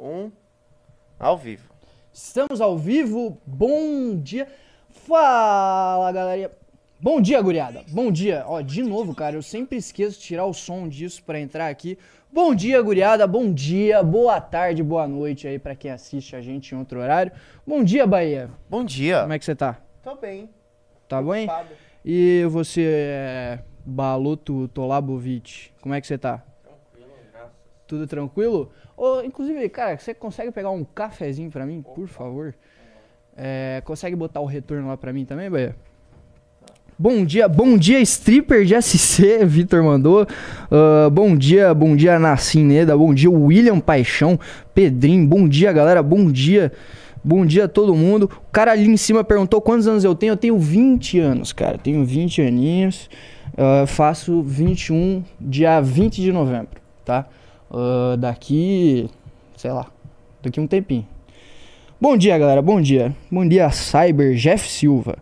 Um. Ao vivo. Estamos ao vivo. Bom dia. Fala, galera. Bom dia, guriada. Bom dia. Ó, de novo, cara, eu sempre esqueço de tirar o som disso pra entrar aqui. Bom dia, guriada. Bom dia, boa tarde, boa noite aí pra quem assiste a gente em outro horário. Bom dia, Bahia. Bom dia. Como é que você tá? Tô bem. Tá bem? Ocupado. E você, é... Baloto Tolabovic, como é que você tá? Tudo tranquilo? Ô, inclusive, cara, você consegue pegar um cafezinho pra mim, por favor? É, consegue botar o retorno lá pra mim também, Bahia? Bom dia, bom dia, stripper de SC, Vitor mandou. Ah, bom dia, bom dia, Nassim Neda. Bom dia, William Paixão, Pedrinho. Bom dia, galera. Bom dia. Bom dia a todo mundo. O cara ali em cima perguntou quantos anos eu tenho. Eu tenho 20 anos, cara. Tenho 20 aninhos. Ah, faço 21 dia 20 de novembro, tá? Ah, daqui, sei lá, daqui um tempinho. Bom dia, galera. Bom dia. Bom dia, Cyber Jeff Silva.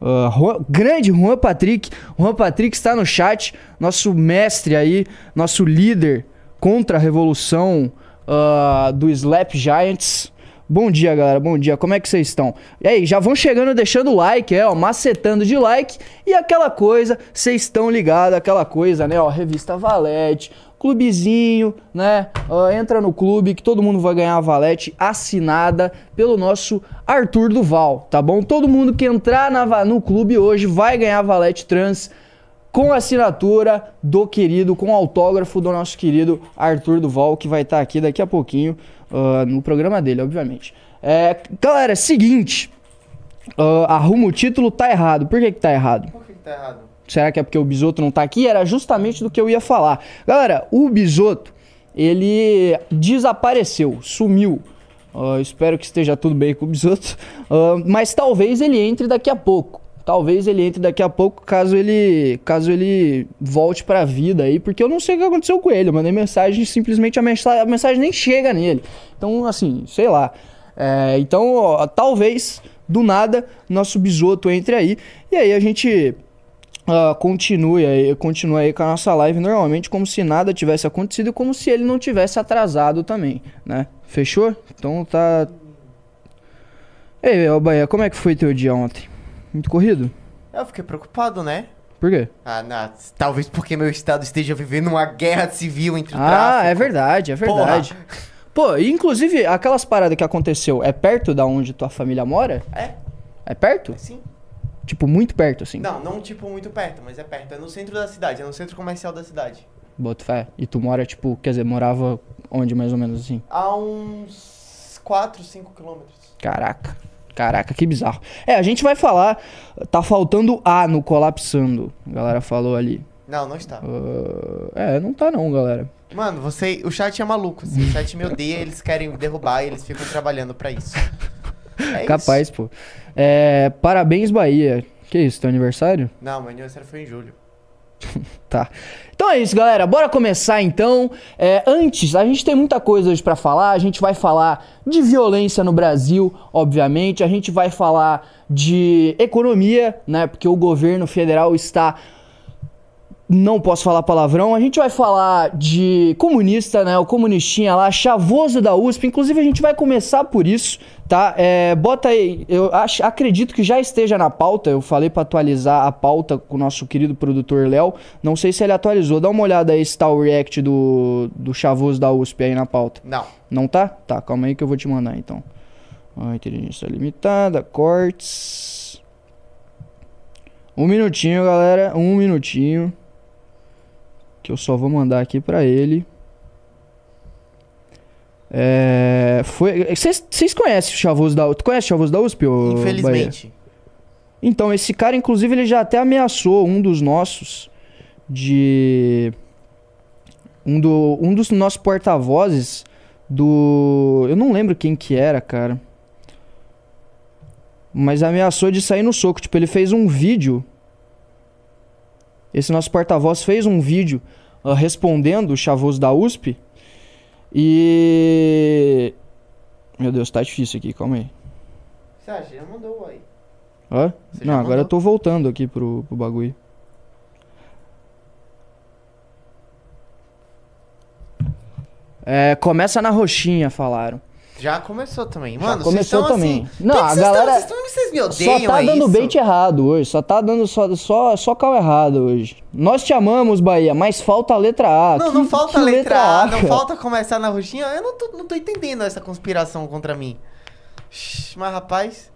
Ah, Juan- grande Juan Patrick. Juan Patrick está no chat. Nosso mestre aí, nosso líder contra a revolução ah, do Slap Giants. Bom dia, galera. Bom dia. Como é que vocês estão? E aí, já vão chegando deixando like, é, ó, macetando de like. E aquela coisa, vocês estão ligados, aquela coisa, né, ó, revista Valete, clubezinho, né? ó, entra no clube que todo mundo vai ganhar a Valete assinada pelo nosso Arthur Duval, tá bom? Todo mundo que entrar na, no clube hoje vai ganhar a Valete Trans com assinatura do querido, com autógrafo do nosso querido Arthur Duval, que vai estar aqui daqui a pouquinho ah, no programa dele, obviamente. É, galera, seguinte, ah, arruma o título, tá errado. Por que que tá errado? Por que que tá errado? Será que é porque o Bisoto não tá aqui? Era justamente do que eu ia falar. Galera, o Bisoto, ele desapareceu, sumiu. Ah, espero que esteja tudo bem com o Bisoto. Ah, mas talvez ele entre daqui a pouco. Talvez ele entre daqui a pouco, caso ele, caso ele volte pra vida aí, porque eu não sei o que aconteceu com ele. Eu mandei mensagem, simplesmente a mensagem, a mensagem nem chega nele. Então, assim, sei lá. É, então, ó, talvez do nada nosso Bisoto entre aí e aí a gente ah, continue aí, continue aí com a nossa live normalmente, como se nada tivesse acontecido, como se ele não tivesse atrasado também, né? Fechou? Então tá. Ei, ô Bahia, como é que foi teu dia ontem? Muito corrido? Eu fiquei preocupado, né? Por quê? Ah, não, talvez porque meu estado esteja vivendo uma guerra civil entre o Ah, tráfico. é verdade, é verdade. Pô, e inclusive, aquelas paradas que aconteceu, é perto da onde tua família mora? É, É perto? sim. Tipo, muito perto, assim. Não, não tipo muito perto, mas é perto. É no centro da cidade, é no centro comercial da cidade. Boto fé. E tu mora, tipo, quer dizer, morava onde mais ou menos assim? A uns 4, 5 quilômetros. Caraca. Caraca, que bizarro. É, a gente vai falar. Tá faltando A no colapsando. A galera falou ali. Não, não está. Ah, é, não tá não, galera. Mano, você, o chat é maluco, assim. O chat me odeia, eles querem derrubar e eles ficam trabalhando pra isso. É Capaz, isso. pô. É, parabéns, Bahia. Que isso, teu aniversário? Não, meu aniversário foi em julho. Tá. Então é isso, galera. Bora começar então. É, antes, a gente tem muita coisa hoje pra falar. A gente vai falar de violência no Brasil, obviamente. A gente vai falar de economia, né? Porque o governo federal está. Não posso falar palavrão. A gente vai falar de comunista, né? O comunistinha lá, chavoso da USP. Inclusive, a gente vai começar por isso, tá? É, bota aí. Eu acho, acredito que já esteja na pauta. Eu falei pra atualizar a pauta com o nosso querido produtor Léo. Não sei se ele atualizou. Dá uma olhada aí se tá o react do, do chavoso da USP aí na pauta. Não. Não tá? Tá, calma aí que eu vou te mandar então. Ó, inteligência limitada, cortes. Um minutinho, galera. Um minutinho. Que eu só vou mandar aqui pra ele. É. Foi. Vocês conhecem o Chavoso da Tu conhece o Chavoso da USP, ô Bahia? Infelizmente. Então, esse cara, inclusive, ele já até ameaçou um dos nossos de. Um, do, um dos nossos porta-vozes do. Eu não lembro quem que era, cara. Mas ameaçou de sair no soco. Tipo, ele fez um vídeo. Esse nosso porta-voz fez um vídeo ah, respondendo o chavoso da USP. E. Meu Deus, tá difícil aqui, calma aí. Você acha? Já mandou aí. Hã? Você Não, agora eu mandou? tô voltando aqui pro, pro bagulho. É, começa na roxinha, falaram. Já começou também. Já Mano, vocês começou estão também. assim. Não, a vocês galera- Estão, vocês, vocês me Só odeiam tá é dando isso? bait errado hoje. Só tá dando só, só, só cal errado hoje. Nós te amamos, Bahia, mas falta a letra A. Não, Que- não falta a letra A, não cara? falta começar na roxinha. Eu não tô, não tô entendendo essa conspiração contra mim. Mas, rapaz.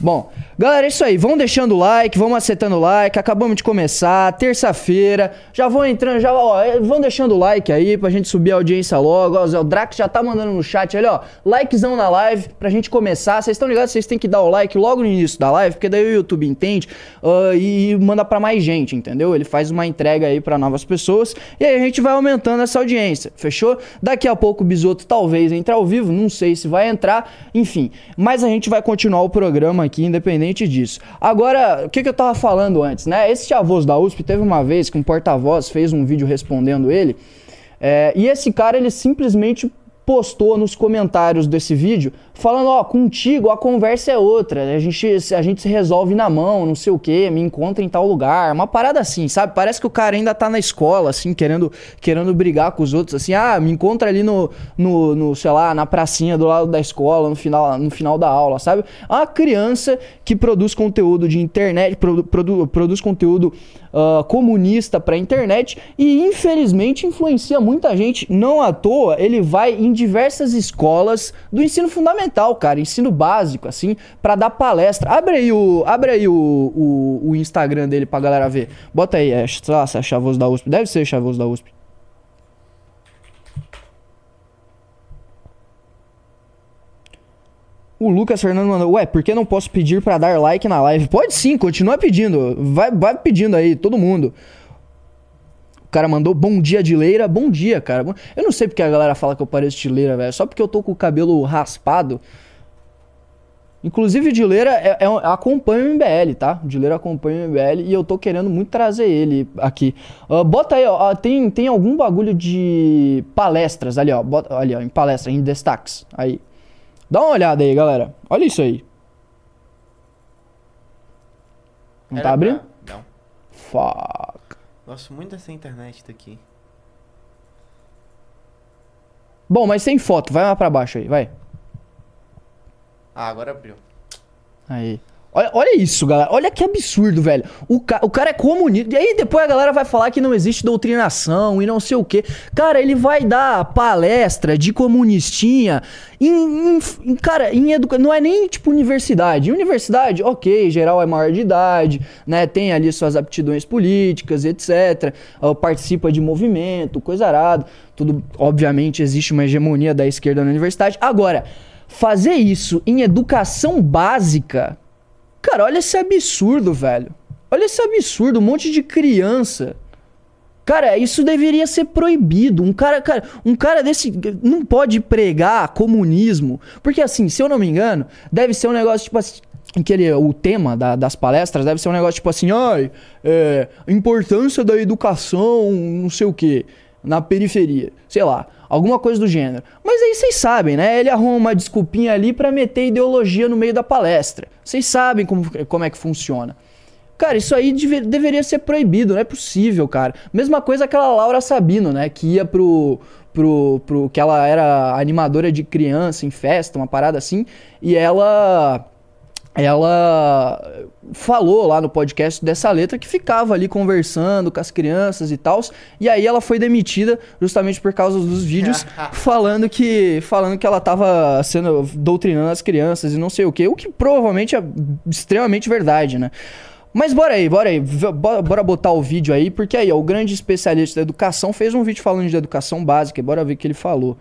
Bom, galera, é isso aí. Vão deixando o like, vão macetando o like. Acabamos de começar, terça-feira. Já vão entrando, já ó, é, vão deixando o like aí pra gente subir a audiência logo. Ó, o Drax já tá mandando no chat ali, ó. Likezão na live pra gente começar. Vocês estão ligados? Vocês têm que dar o like logo no início da live, porque daí o YouTube entende ah, e manda pra mais gente, entendeu? Ele faz uma entrega aí pra novas pessoas e aí a gente vai aumentando essa audiência, fechou? Daqui a pouco o Bisoto talvez entre ao vivo, não sei se vai entrar, enfim. Mas a gente vai continuar o programa aqui, independente disso. Agora, o que, que eu tava falando antes, né? Esse avôs da USP teve uma vez que um porta-voz fez um vídeo respondendo ele, é, e esse cara, ele simplesmente postou nos comentários desse vídeo falando, ó, contigo a conversa é outra, a gente, a gente se resolve na mão, não sei o que, me encontra em tal lugar, uma parada assim, sabe? Parece que o cara ainda tá na escola, assim, querendo, querendo brigar com os outros, assim, ah, me encontra ali no, no, no, sei lá, na pracinha do lado da escola, no final, no final da aula, sabe? É Uma criança que produz conteúdo de internet, produ, produ- produz conteúdo ah, comunista pra internet e infelizmente influencia muita gente. Não à toa, ele vai em diversas escolas do ensino fundamental, cara, ensino básico, assim, pra dar palestra. Abre aí o, abre aí o, o, o Instagram dele pra galera ver. Bota aí, é, sei lá, se é Chavoso da USP. Deve ser Chavoso da USP. O Lucas Fernando mandou, ué, por que não posso pedir pra dar like na live? Pode sim, continua pedindo. Vai, vai pedindo aí, todo mundo. O cara mandou bom dia de leira. Bom dia, cara. Eu não sei porque a galera fala que eu pareço de leira, velho. Só porque eu tô com o cabelo raspado. Inclusive, o Dileira é, é, acompanha o MBL, tá? O Dileira acompanha o MBL e eu tô querendo muito trazer ele aqui. Ah, bota aí, ó. Tem, tem algum bagulho de palestras ali, ó. Bota, ali, ó, em palestra, em destaques. Aí. Dá uma olhada aí, galera. Olha isso aí. Não Era tá abrindo? pra- Não. Fuck. Gosto muito dessa internet daqui. Bom, mas sem foto. Vai lá pra baixo aí, vai. Ah, agora abriu. Aí. Olha, olha isso, galera. Olha que absurdo, velho. O, ca- o cara é comunista. E aí depois a galera vai falar que não existe doutrinação e não sei o quê. Cara, ele vai dar palestra de comunistinha em, em- cara, em educação. Não é nem tipo universidade. Universidade, ok, geral é maior de idade, né? Tem ali suas aptidões políticas, etc. participa de movimento, coisa arada. Tudo, obviamente, existe uma hegemonia da esquerda na universidade. Agora, fazer isso em educação básica. Cara, olha esse absurdo, velho. Olha esse absurdo, um monte de criança. Cara, isso deveria ser proibido. Um cara, cara, um cara desse não pode pregar comunismo, porque assim, se eu não me engano, deve ser um negócio tipo assim, aquele o tema da- das palestras deve ser um negócio tipo assim, ai, é, importância da educação, não sei o que, na periferia, sei lá, alguma coisa do gênero. Mas aí vocês sabem, né? Ele arruma uma desculpinha ali pra meter ideologia no meio da palestra. Vocês sabem como, como é que funciona. Cara, isso aí deve- deveria ser proibido, não é possível, cara. Mesma coisa aquela Laura Sabino, né? Que ia pro, pro, pro. que ela era animadora de criança em festa, uma parada assim. E ela. Ela falou lá no podcast dessa letra que ficava ali conversando com as crianças e tal. E aí ela foi demitida justamente por causa dos vídeos falando que falando que ela tava sendo doutrinando as crianças e não sei o que, o que provavelmente é extremamente verdade, né? Mas bora aí, bora aí, bora, bora botar o vídeo aí, porque aí, ó, o grande especialista da educação fez um vídeo falando de educação básica, bora ver o que ele falou.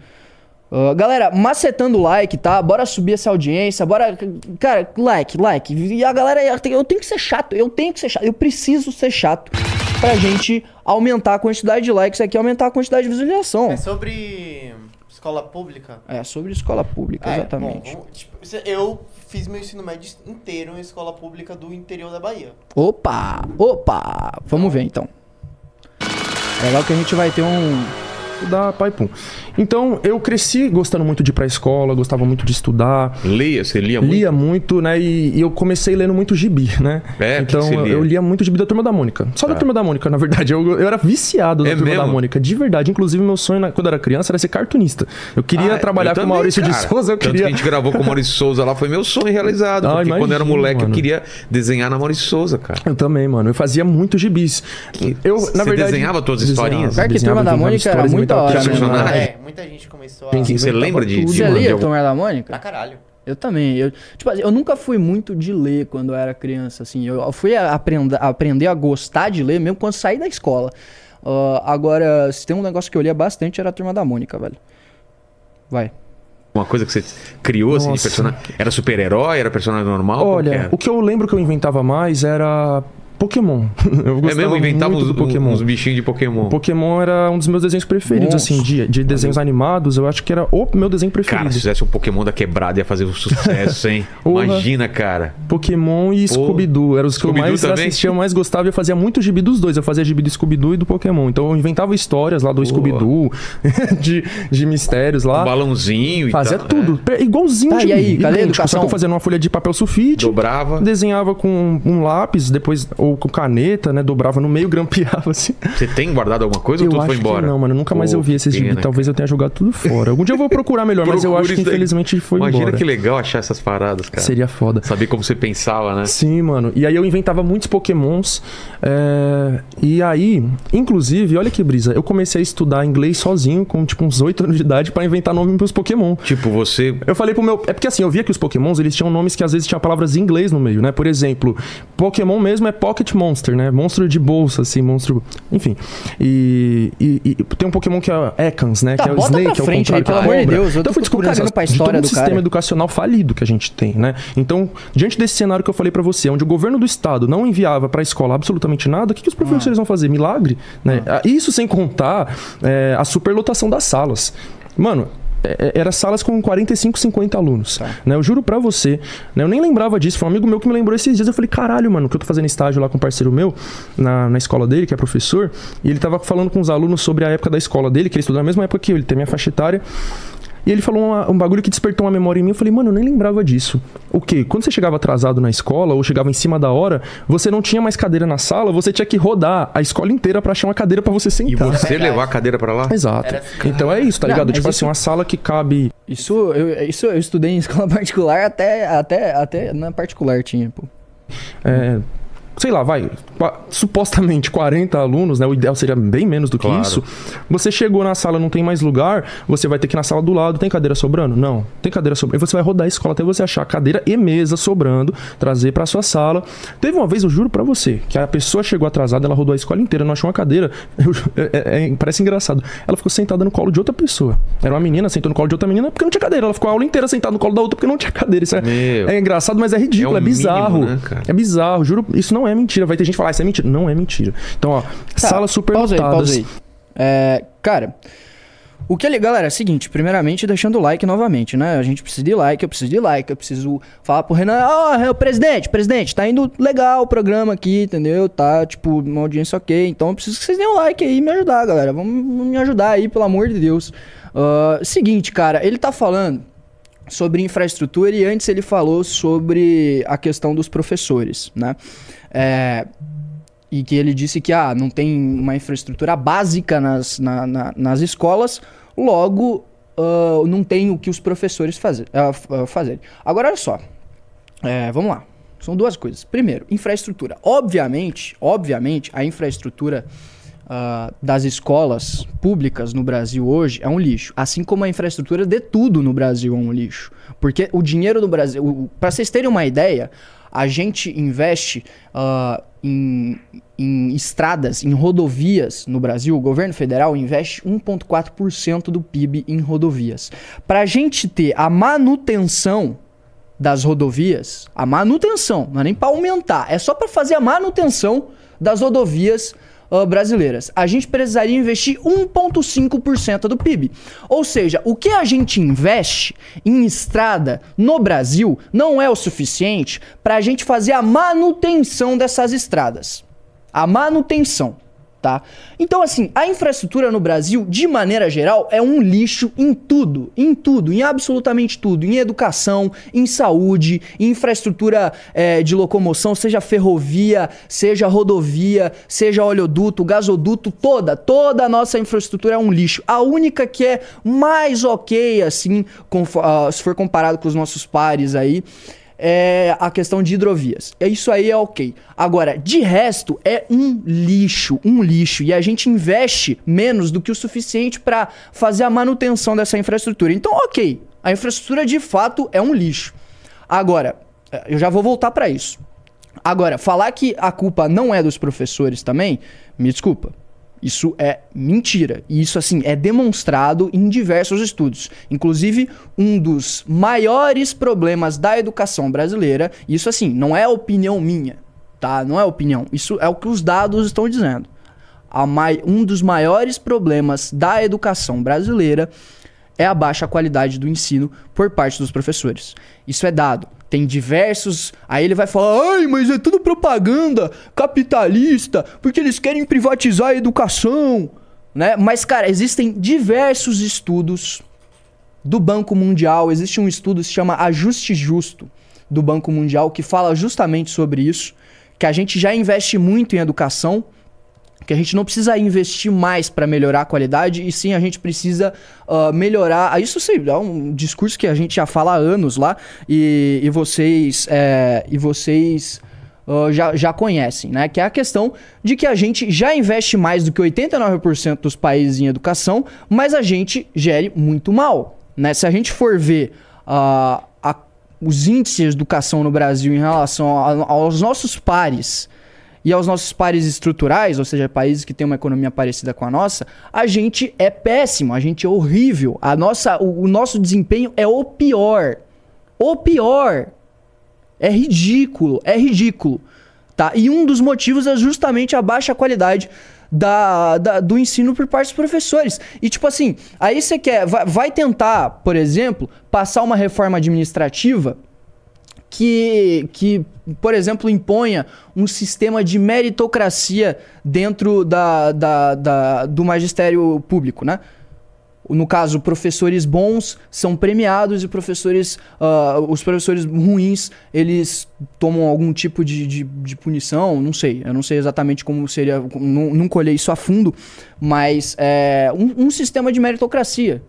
Ah, galera, macetando o like, tá? Bora subir essa audiência, bora. Cara, like, like. E a galera, eu tenho que ser chato, eu tenho que ser chato, eu preciso ser chato pra gente aumentar a quantidade de likes aqui, aumentar a quantidade de visualização. É sobre escola pública? É, sobre escola pública, É, exatamente. bom, tipo, se- eu fiz meu ensino médio inteiro em escola pública do interior da Bahia. Opa, opa, vamos ver então. É legal que a gente vai ter um, estudar, pai, pum. Então, eu cresci gostando muito de ir pra escola, gostava muito de estudar. Leia, você lia muito? Lia muito, né? E, e eu comecei lendo muito gibi, né? É, então que você eu- lia? eu lia muito gibi da Turma da Mônica. Só da Tá. Turma da Mônica, na verdade. Eu, eu era viciado da É Turma da mesmo? Mônica, de verdade. Inclusive, meu sonho na- quando eu era criança era ser cartunista. Eu queria Ah, trabalhar eu com o também, Maurício de cara. Souza, eu Tanto queria. que a gente gravou com o Maurício Souza lá, foi meu sonho realizado. Ah, porque quando eu era imagino, moleque, mano. eu queria desenhar na Maurício Souza, cara. Eu também, mano. Eu fazia muito gibis. Eu, Você na verdade, desenhava todas as desenhava, historinhas? Pior que Turma da Mônica era muito personagens. né? É, muita gente começou a. Você inventava lembra de- tudo, de Você lia da Mônica? Pra caralho. Eu também. Eu, tipo eu nunca fui muito de ler quando eu era criança, assim. Eu fui a aprender, aprender a gostar de ler mesmo quando saí da escola. Ah, agora, se tem um negócio que eu lia bastante era a Turma da Mônica, velho. Vai. Uma coisa que você criou, assim, de Nossa. personagem. Era super-herói? Era personagem normal? Olha, o que eu lembro que eu inventava mais era Pokémon. Eu É gostava mesmo? Inventava muito uns, Pokémon. uns bichinhos de Pokémon. Pokémon era um dos meus desenhos preferidos, Nossa. assim, de, de desenhos animados. Eu acho que era o meu desenho preferido. Cara, se fizesse um Pokémon da quebrada ia fazer um sucesso, hein? Imagina, cara. Pokémon e Scooby-Doo. Eram os que eu mais também? assistia, eu mais gostava. Eu fazia muito gibi dos dois. Eu fazia gibi do Scooby-Doo e do Pokémon. Então eu inventava histórias lá do Scooby-Doo, de, de mistérios lá. Um balãozinho e Fazia tal, tudo. Pre- Igualzinho Tá, de e aí, cadê a idêntico, Só educação? que eu fazia numa folha de papel É. sulfite. Dobrava. Desenhava com um lápis, depois, ou com caneta, né? Dobrava no meio, grampeava assim. Você tem guardado alguma coisa ou eu tudo acho foi embora? não, mano. Nunca mais eu vi esses gibi. Talvez eu tenha jogado tudo fora. Algum dia eu vou procurar melhor, mas eu acho que infelizmente foi Imagina embora. que legal achar essas paradas, cara. Seria foda. Saber como você pensava, né? Sim, mano. E aí eu inventava muitos pokémons. é, E aí, inclusive, olha que brisa. Eu comecei a estudar inglês sozinho, com tipo uns 8 anos de idade, pra inventar nome pros pokémon. Tipo, você. Eu falei pro meu. É porque assim, eu via que os pokémons, eles tinham nomes que às vezes tinham palavras em inglês no meio, né? Por exemplo, Pokémon mesmo é Pocket Monster, né? Monstro de bolsa, assim, monstro. Enfim. E, e- e tem um Pokémon que é Ekans, né? Tá, que é o Snake, que é o frente contrário aí, pelo da amor de. Deus, eu Então tô- fui descobrindo essas, pra de história todo o do sistema cara. educacional falido que a gente tem, né? Então, diante desse cenário que eu falei pra você, onde o governo do estado não enviava pra escola absolutamente nada, o que, que os professores vão fazer? Milagre? Né? Isso sem contar é, a superlotação das salas. Mano, é- era salas com 45, 50 alunos. Né? Eu juro pra você. Né? Eu nem lembrava disso. Foi um amigo meu que me lembrou esses dias. Eu falei, caralho, mano, que eu tô fazendo estágio lá com um parceiro meu, na, na escola dele, que é professor. E ele tava falando com os alunos sobre a época da escola dele, que ele estudou na mesma época que eu, ele tem minha faixa etária. E ele falou uma- um bagulho que despertou uma memória em mim. Eu falei, mano, eu nem lembrava disso. O quê? Quando você chegava atrasado na escola ou chegava em cima da hora, você não tinha mais cadeira na sala, você tinha que rodar a escola inteira pra achar uma cadeira pra você E sentar. você Verdade. levar a cadeira pra lá? Exato. Era assim. Então é isso, tá Não, ligado? Tipo isso- assim, uma sala que cabe. Isso eu, isso eu estudei em escola particular até, até, até na particular tinha, pô. é, sei lá, vai, supostamente 40 alunos, né? O ideal seria bem menos do que Claro. isso. Você chegou na sala, não tem mais lugar, você vai ter que ir na sala do lado, tem cadeira sobrando? Não, tem cadeira sobrando. E você vai rodar a escola até você achar cadeira e mesa sobrando, trazer pra sua sala. Teve uma vez, eu juro pra você, que a pessoa chegou atrasada, ela rodou a escola inteira, não achou uma cadeira. Eu ju- é- é- parece engraçado. Ela ficou sentada no colo de outra pessoa. Era uma menina, sentou no colo de outra menina porque não tinha cadeira. Ela ficou a aula inteira sentada no colo da outra porque não tinha cadeira. Isso é, é engraçado, mas é ridículo, É é, bizarro. mínimo, né? É bizarro, juro. Isso não é mentira. Vai ter gente falar, "Ah, isso é mentira. Não é mentira. Então, ó, Tá, salas super pausa aí, lotadas. pausa aí. É, cara, o que ele, galera, é o seguinte, primeiramente deixando o like novamente, né? A gente precisa de like, eu preciso de like, eu preciso falar pro Renan, ó, presidente, presidente, tá indo legal o programa aqui, entendeu? Tá, tipo, uma audiência ok, então eu preciso que vocês deem um like aí e me ajudar, galera. Vamos, me ajudar aí, pelo amor de Deus. Ah, seguinte, cara, ele tá falando sobre infraestrutura e antes ele falou sobre a questão dos professores, né? É, e que ele disse que ah, não tem uma infraestrutura básica nas, na- na- nas escolas, logo ah, não tem o que os professores fazer, ah, fazerem. Agora olha só, É, vamos lá, são duas coisas. Primeiro, infraestrutura. Obviamente, obviamente, a infraestrutura ah, das escolas públicas no Brasil hoje é um lixo, assim como a infraestrutura de tudo no Brasil é um lixo, porque o dinheiro do Brasil, para vocês terem uma ideia, a gente investe ah, em, em estradas, em rodovias no Brasil, o governo federal investe 1,4% do PIB em rodovias. Para a gente ter a manutenção das rodovias, a manutenção, não é nem para aumentar, é só para fazer a manutenção das rodovias brasileiras. A gente precisaria investir 1,5% do PIB. Ou seja, o que a gente investe em estrada no Brasil não é o suficiente para a gente fazer a manutenção dessas estradas. A manutenção. Tá? Então, assim, a infraestrutura no Brasil, de maneira geral, é um lixo em tudo, em tudo, em absolutamente tudo, em educação, em saúde, em infraestrutura é, de locomoção, seja ferrovia, seja rodovia, seja oleoduto, gasoduto, toda, toda a nossa infraestrutura é um lixo. A única que é mais ok, assim, com, uh, se for comparado com os nossos pares aí, é a questão de hidrovias. É Isso aí é ok. Agora, de resto, é um lixo, um lixo. E a gente investe menos do que o suficiente para fazer a manutenção dessa infraestrutura. Então, ok, a infraestrutura de fato é um lixo. Agora, eu já vou voltar para isso. Agora, falar que a culpa não é dos professores também, me desculpa. Isso é mentira. E isso, assim, é demonstrado em diversos estudos. Inclusive, um dos maiores problemas da educação brasileira, isso, assim, não é opinião minha, tá? Não é opinião. Isso é o que os dados estão dizendo. Mai... Um dos maiores problemas da educação brasileira é a baixa qualidade do ensino por parte dos professores. Isso é dado. Tem diversos. Aí ele vai falar: ai, mas é tudo propaganda capitalista, porque eles querem privatizar a educação. Né? Mas, cara, existem diversos estudos do Banco Mundial. Existe um estudo que se chama Ajuste Justo do Banco Mundial que fala justamente sobre isso. Que a gente já investe muito em educação que a gente não precisa investir mais para melhorar a qualidade, e sim a gente precisa uh, melhorar. Isso sim, é um discurso que a gente já fala há anos lá, e, e vocês. É, e vocês. Uh, já, já conhecem, né? Que é a questão de que a gente já investe mais do que 89% dos países em educação, mas a gente gere muito mal, né? Se a gente for ver uh, a, os índices de educação no Brasil em relação a, aos nossos pares e aos nossos pares estruturais, ou seja, países que têm uma economia parecida com a nossa, a gente é péssimo, a gente é horrível. A nossa, o, o nosso desempenho é o pior. O pior. É ridículo, é ridículo. Tá? E um dos motivos é justamente a baixa qualidade da, da, do ensino por parte dos professores. E tipo assim, aí você quer, vai, vai tentar, por exemplo, passar uma reforma administrativa que, que, por exemplo, imponha um sistema de meritocracia dentro da, da, da, do magistério público, né? No caso, professores bons são premiados e professores, uh, os professores ruins, eles tomam algum tipo de, de, de, punição, não sei. Eu não sei exatamente como seria, não, nunca olhei isso a fundo, mas é um, um sistema de meritocracia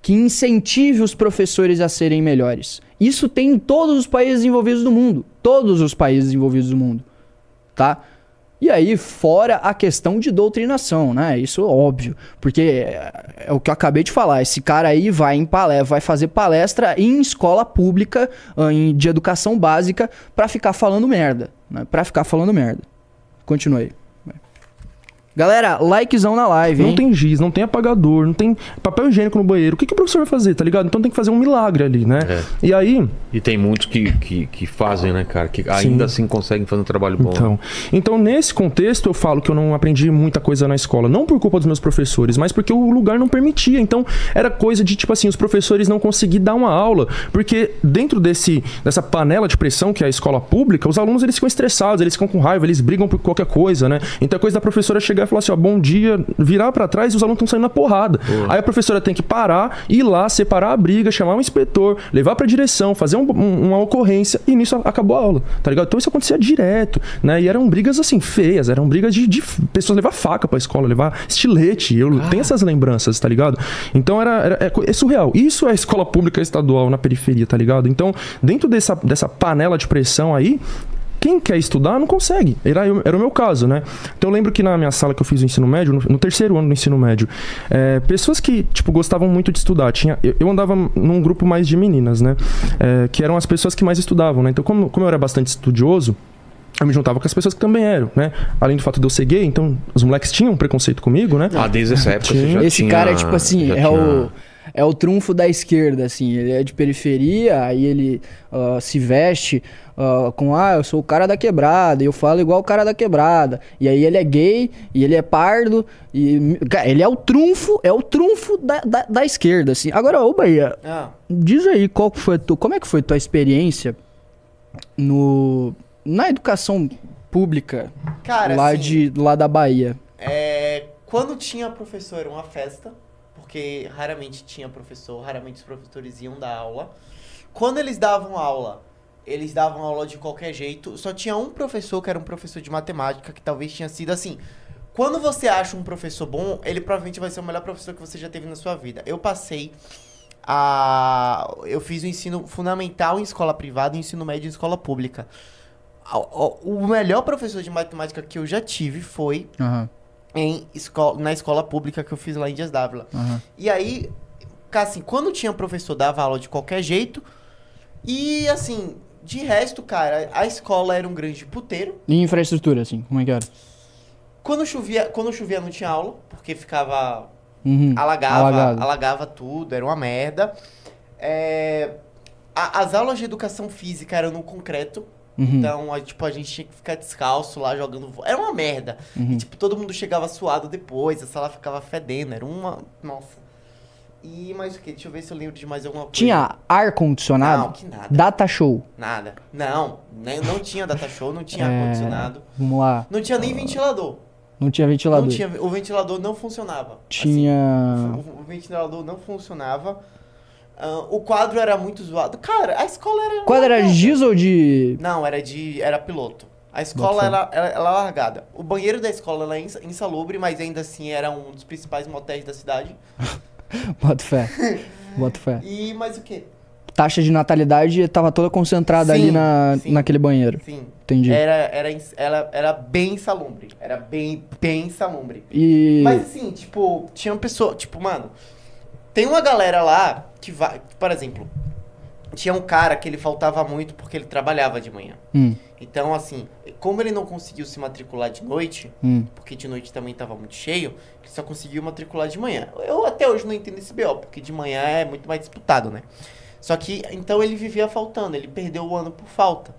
que incentive os professores a serem melhores. Isso tem em todos os países envolvidos do mundo. Todos os países envolvidos do mundo. Tá? E aí, fora a questão de doutrinação, né? Isso é óbvio. Porque é, é o que eu acabei de falar. Esse cara aí vai em palestra, vai fazer palestra em escola pública, ah, de educação básica, para ficar falando merda. Né? Pra ficar falando merda. Continue. Galera, likezão na live, Não hein? tem giz, não tem apagador, não tem papel higiênico no banheiro. O que, que o professor vai fazer, tá ligado? Então tem que fazer um milagre ali, né? É. E aí. E tem muitos que, que, que fazem, né, cara? Que ainda assim conseguem fazer um trabalho bom. Então, então, nesse contexto, eu falo que eu não aprendi muita coisa na escola. Não por culpa dos meus professores, mas porque o lugar não permitia. Então, era coisa de, tipo assim, os professores não conseguir dar uma aula. Porque dentro desse, dessa panela de pressão que é a escola pública, os alunos eles ficam estressados, eles ficam com raiva, eles brigam por qualquer coisa, né? Então, é coisa da professora chegar e falar assim: ó, bom dia, virar para trás e os alunos estão saindo na porrada. Aí a professora tem que parar, ir lá, separar a briga, chamar um inspetor, levar pra direção, fazer um- um- uma ocorrência e nisso acabou a aula, tá ligado? Então isso acontecia direto, né? E eram brigas assim, feias, eram brigas de, de pessoas levar faca pra escola, levar estilete. Eu tenho essas lembranças, tá ligado? Então era, era- é, é surreal. Isso é escola pública estadual na periferia, tá ligado? Então, dentro dessa, dessa panela de pressão aí, quem quer estudar não consegue. Era, era o meu caso, né? Então eu lembro que na minha sala que eu fiz o ensino médio, no, no terceiro ano do ensino médio, é, pessoas que, tipo, gostavam muito de estudar. Tinha, eu, eu andava num grupo mais de meninas, né? É, que eram as pessoas que mais estudavam, né? Então, como, como eu era bastante estudioso, eu me juntava com as pessoas que também eram, né? Além do fato de eu ser gay, então os moleques tinham um preconceito comigo, né? Ah, desde essa época você Tinha. já Esse tinha- cara é tipo assim, é tinha- o é o trunfo da esquerda, assim. Ele é de periferia, aí ele ah, se veste ah, com, ah, eu sou o cara da quebrada, e eu falo igual o cara da quebrada. E aí ele é gay, e ele é pardo, e... Cara, ele é o trunfo, é o trunfo da, da, da esquerda, assim. Agora, ô Bahia, Ah, diz aí qual foi a tua, como é que foi a tua experiência no, na educação pública cara, lá, assim, de, lá da Bahia? é, quando tinha professor uma festa, porque raramente tinha professor, raramente os professores iam dar aula. Quando eles davam aula, eles davam aula de qualquer jeito. Só tinha um professor que era um professor de matemática, que talvez tinha sido assim. Quando você acha um professor bom, ele provavelmente vai ser o melhor professor que você já teve na sua vida. Eu passei a. Eu fiz o ensino fundamental em escola privada e ensino médio em escola pública. O melhor professor de matemática que eu já tive foi Aham, em escola, na escola pública que eu fiz lá em Dias Dávila. aham. E aí, assim, quando tinha professor, dava aula de qualquer jeito. E assim, de resto, cara, a escola era um grande puteiro. E infraestrutura, assim, como é que era? Quando chovia, quando chovia não tinha aula, porque ficava Uhum. alagava, Alagado. alagava tudo, era uma merda. É, a- as aulas de educação física eram no concreto. Uhum. Então, a, tipo, a gente tinha que ficar descalço lá jogando. Era uma merda. Uhum. E, tipo, todo mundo chegava suado depois, a sala ficava fedendo. Era uma. Nossa. E mais o que? Deixa eu ver se eu lembro de mais alguma coisa. Tinha ar-condicionado? Não, que nada. Data show. Nada. Não, nem, não tinha data show, não tinha É, ar-condicionado. Vamos lá. Não tinha nem ventilador. Não tinha ventilador. Não tinha, o ventilador não funcionava. Tinha. Assim, o, o ventilador não funcionava. Ah, o quadro era muito zoado. Cara, a escola era. Qual era largada. giz ou de. Não, era de. Era piloto. A escola era, era, era largada. O banheiro da escola era ins- insalubre, mas ainda assim era um dos principais motéis da cidade. Bota fé. Bota fé. E mais o quê? Taxa de natalidade tava toda concentrada Sim, ali na, sim. naquele banheiro. Sim. Entendi. Era, era, era, era bem insalubre. Era bem, bem insalubre. E. Mas assim, tipo, tinha uma pessoa, tipo, mano, tem uma galera lá que vai, por exemplo, tinha um cara que ele faltava muito porque ele trabalhava de manhã. Hum, Então, assim, como ele não conseguiu se matricular de noite, hum. porque de noite também tava muito cheio, ele só conseguiu matricular de manhã. Eu até hoje não entendo esse BO, porque de manhã é muito mais disputado, né? Só que, então ele vivia faltando, ele perdeu o ano por falta.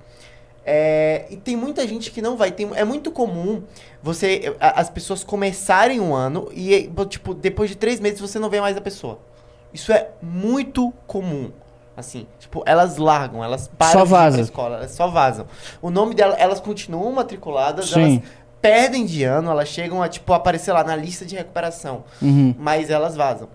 É, e tem muita gente que não vai. Tem, é muito comum você as pessoas começarem um ano e, tipo, depois de três meses você não vê mais a pessoa. Isso é muito comum. Assim, tipo, elas largam, elas param Só de ir pra vaza. escola, elas só vazam. O nome dela, elas continuam matriculadas, Sim. elas perdem de ano, elas chegam a, tipo, aparecer lá na lista de recuperação Uhum. mas elas vazam.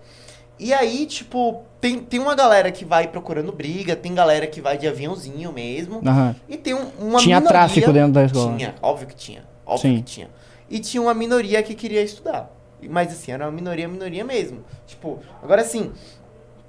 E aí, tipo, tem, tem uma galera que vai procurando briga, tem galera que vai de aviãozinho mesmo, Aham. e tem um- uma Tinha minoria... tráfico dentro da escola. Tinha, óbvio que tinha, óbvio Sim. que tinha. E tinha uma minoria que queria estudar. Mas assim, era uma minoria, minoria mesmo. Tipo, agora assim,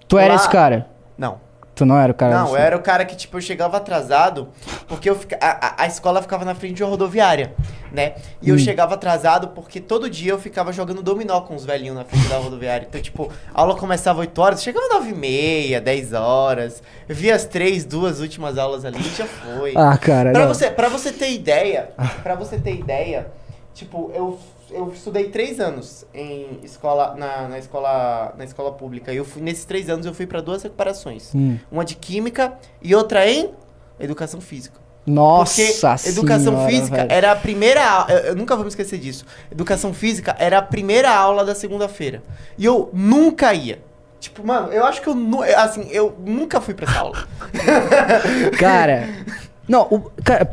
Tu era Lá- esse cara? não. Tu não era o cara? Não, eu era o cara que, tipo, eu chegava atrasado, porque eu fica... a, a- escola ficava na frente de uma rodoviária, né? E eu Hum. chegava atrasado porque todo dia eu ficava jogando dominó com os velhinhos na frente da rodoviária. Então, tipo, a aula começava 8 horas, chegava 9 e meia, 10 horas. Eu via as três, duas últimas aulas ali e já foi. Ah, cara. Pra não. você, pra você ter ideia, pra você ter ideia, tipo, eu, eu estudei três anos em escola, na, na escola, na escola pública. E eu fui, nesses três anos eu fui pra duas recuperações. Hum. Uma de química e outra em educação física. Nossa Porque educação senhora, física velho. era a primeira aula. Eu, eu nunca vou me esquecer disso. Educação física era a primeira aula da segunda-feira. E eu nunca ia. Tipo, mano, eu acho que eu, assim, eu nunca fui pra essa aula. Cara. Não, o, cara,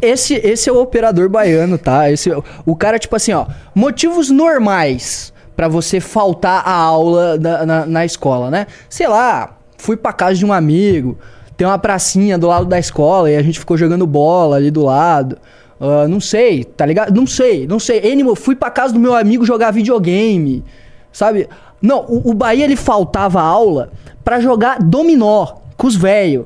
esse, esse é o operador baiano, tá? Esse, o cara, tipo assim, ó. Motivos normais pra você faltar a aula da- na, na escola, né? Sei lá, fui pra casa de um amigo, tem uma pracinha do lado da escola e a gente ficou jogando bola ali do lado. Ah, não sei, tá ligado? Não sei, não sei. Animo, fui pra casa do meu amigo jogar videogame, sabe? Não, o, o Bahia ele faltava aula pra jogar dominó com os velhos.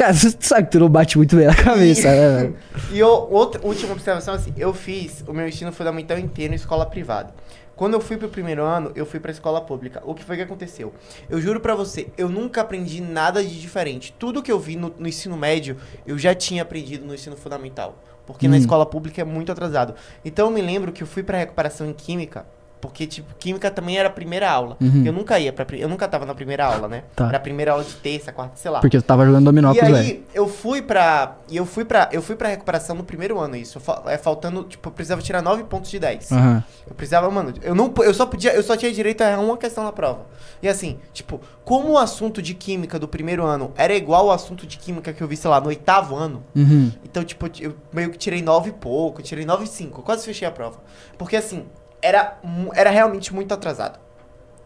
Cara, você sabe que tu não bate muito bem na cabeça, né, velho? E eu, outra última observação, assim, eu fiz o meu ensino fundamental inteiro em escola privada. Quando eu fui pro primeiro ano, eu fui pra escola pública. O que foi que aconteceu? Eu juro pra você, eu nunca aprendi nada de diferente. Tudo que eu vi no, no ensino médio, eu já tinha aprendido no ensino fundamental. Porque na Hum. escola pública é muito atrasado. Então eu me lembro que eu fui pra recuperação em química. Porque, tipo, química também era a primeira aula. Uhum. Eu nunca ia pra. Eu nunca tava na primeira aula, né? Tá. Era a primeira aula de terça, quarta, sei lá. Porque tu tava jogando dominó E com os aí, velhos. eu fui pra. E eu fui pra. Eu fui pra recuperação no primeiro ano, isso. É, faltando, tipo, eu precisava tirar 9 pontos de 10. Aham. Eu precisava, mano, eu não eu só podia, eu só tinha direito a errar uma questão na prova. E assim, tipo, como o assunto de química do primeiro ano era igual ao assunto de química que eu vi, sei lá, no oitavo ano, Uhum. então, tipo, eu meio que tirei 9 e pouco, tirei 9 e 5, quase fechei a prova. Porque assim, era era realmente muito atrasado.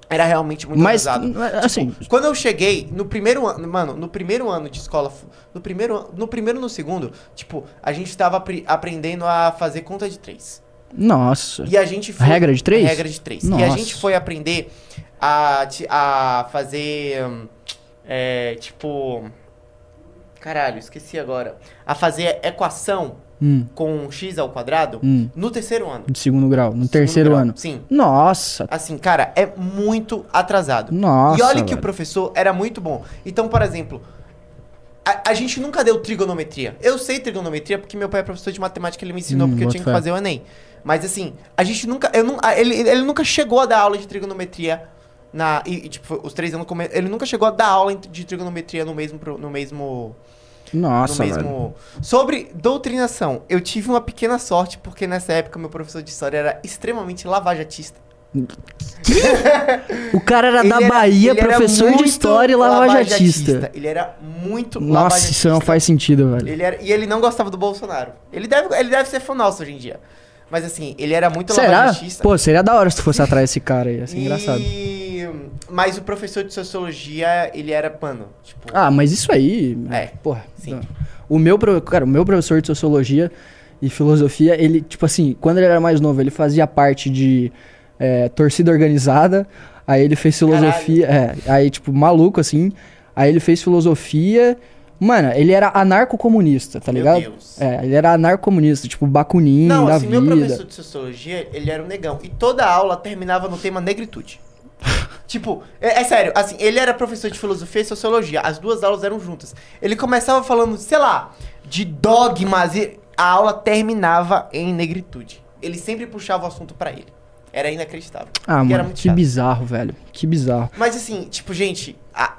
Era realmente muito Mas, atrasado. assim, Quando eu cheguei no primeiro ano, mano, no primeiro ano de escola, no primeiro, no primeiro e no segundo, tipo, a gente tava aprendendo a fazer conta de três. nossa. E a gente foi. Regra de três? Regra de três. E a Nossa. gente foi aprender a, a fazer. É, tipo. Caralho, esqueci agora. A fazer equação Hum, com x ao quadrado hum. no terceiro ano. De segundo grau, no Segundo terceiro grau. ano. Sim. Nossa. Assim, cara, é muito atrasado. Nossa. e olha que velho. o professor era muito bom. Então, por exemplo, a, a gente nunca deu trigonometria. Eu sei trigonometria porque meu pai é professor de matemática, ele me ensinou Hum, porque eu tinha que fazer o Enem. Mas assim, a gente nunca. Eu não, ele, ele nunca chegou a dar aula de trigonometria na. E, e, tipo, os três anos. Ele nunca chegou a dar aula de trigonometria no mesmo. No mesmo Nossa, no velho. mesmo. Sobre doutrinação, eu tive uma pequena sorte, porque nessa época meu professor de história era extremamente lavajatista. O cara era Ele da Bahia, era professor de história e lavajatista. Ele era muito Nossa, isso não faz sentido, velho. Ele era, e ele não gostava do Bolsonaro. Ele deve, ele deve ser fã nosso hoje em dia. Mas assim, ele era muito Será? lavajatista. Pô, seria da hora se tu fosse atrás desse cara aí. Ia ser e... engraçado. Mas o professor de sociologia, ele era, mano, tipo... Ah, mas isso aí. É, Porra. sim. O meu, cara, o meu professor de sociologia e filosofia, ele, tipo assim, quando ele era mais novo, ele fazia parte de é, torcida organizada. Aí ele fez filosofia. É, aí, tipo, maluco, assim. Aí ele fez filosofia. Mano, ele era anarco-comunista, tá Meu ligado? Deus. É, ele era anarco-comunista, tipo, Bakunin Não, da assim, vida. meu professor de sociologia, ele era um negão. E toda aula terminava no tema negritude. tipo, é, é sério, assim, ele era professor de filosofia e sociologia. As duas aulas eram juntas. Ele começava falando, sei lá, de dogmas e a aula terminava em negritude. Ele sempre puxava o assunto pra ele. Era inacreditável. Ah, Porque era mano, muito que chato. bizarro, velho. Que bizarro. Mas assim, tipo, gente, a,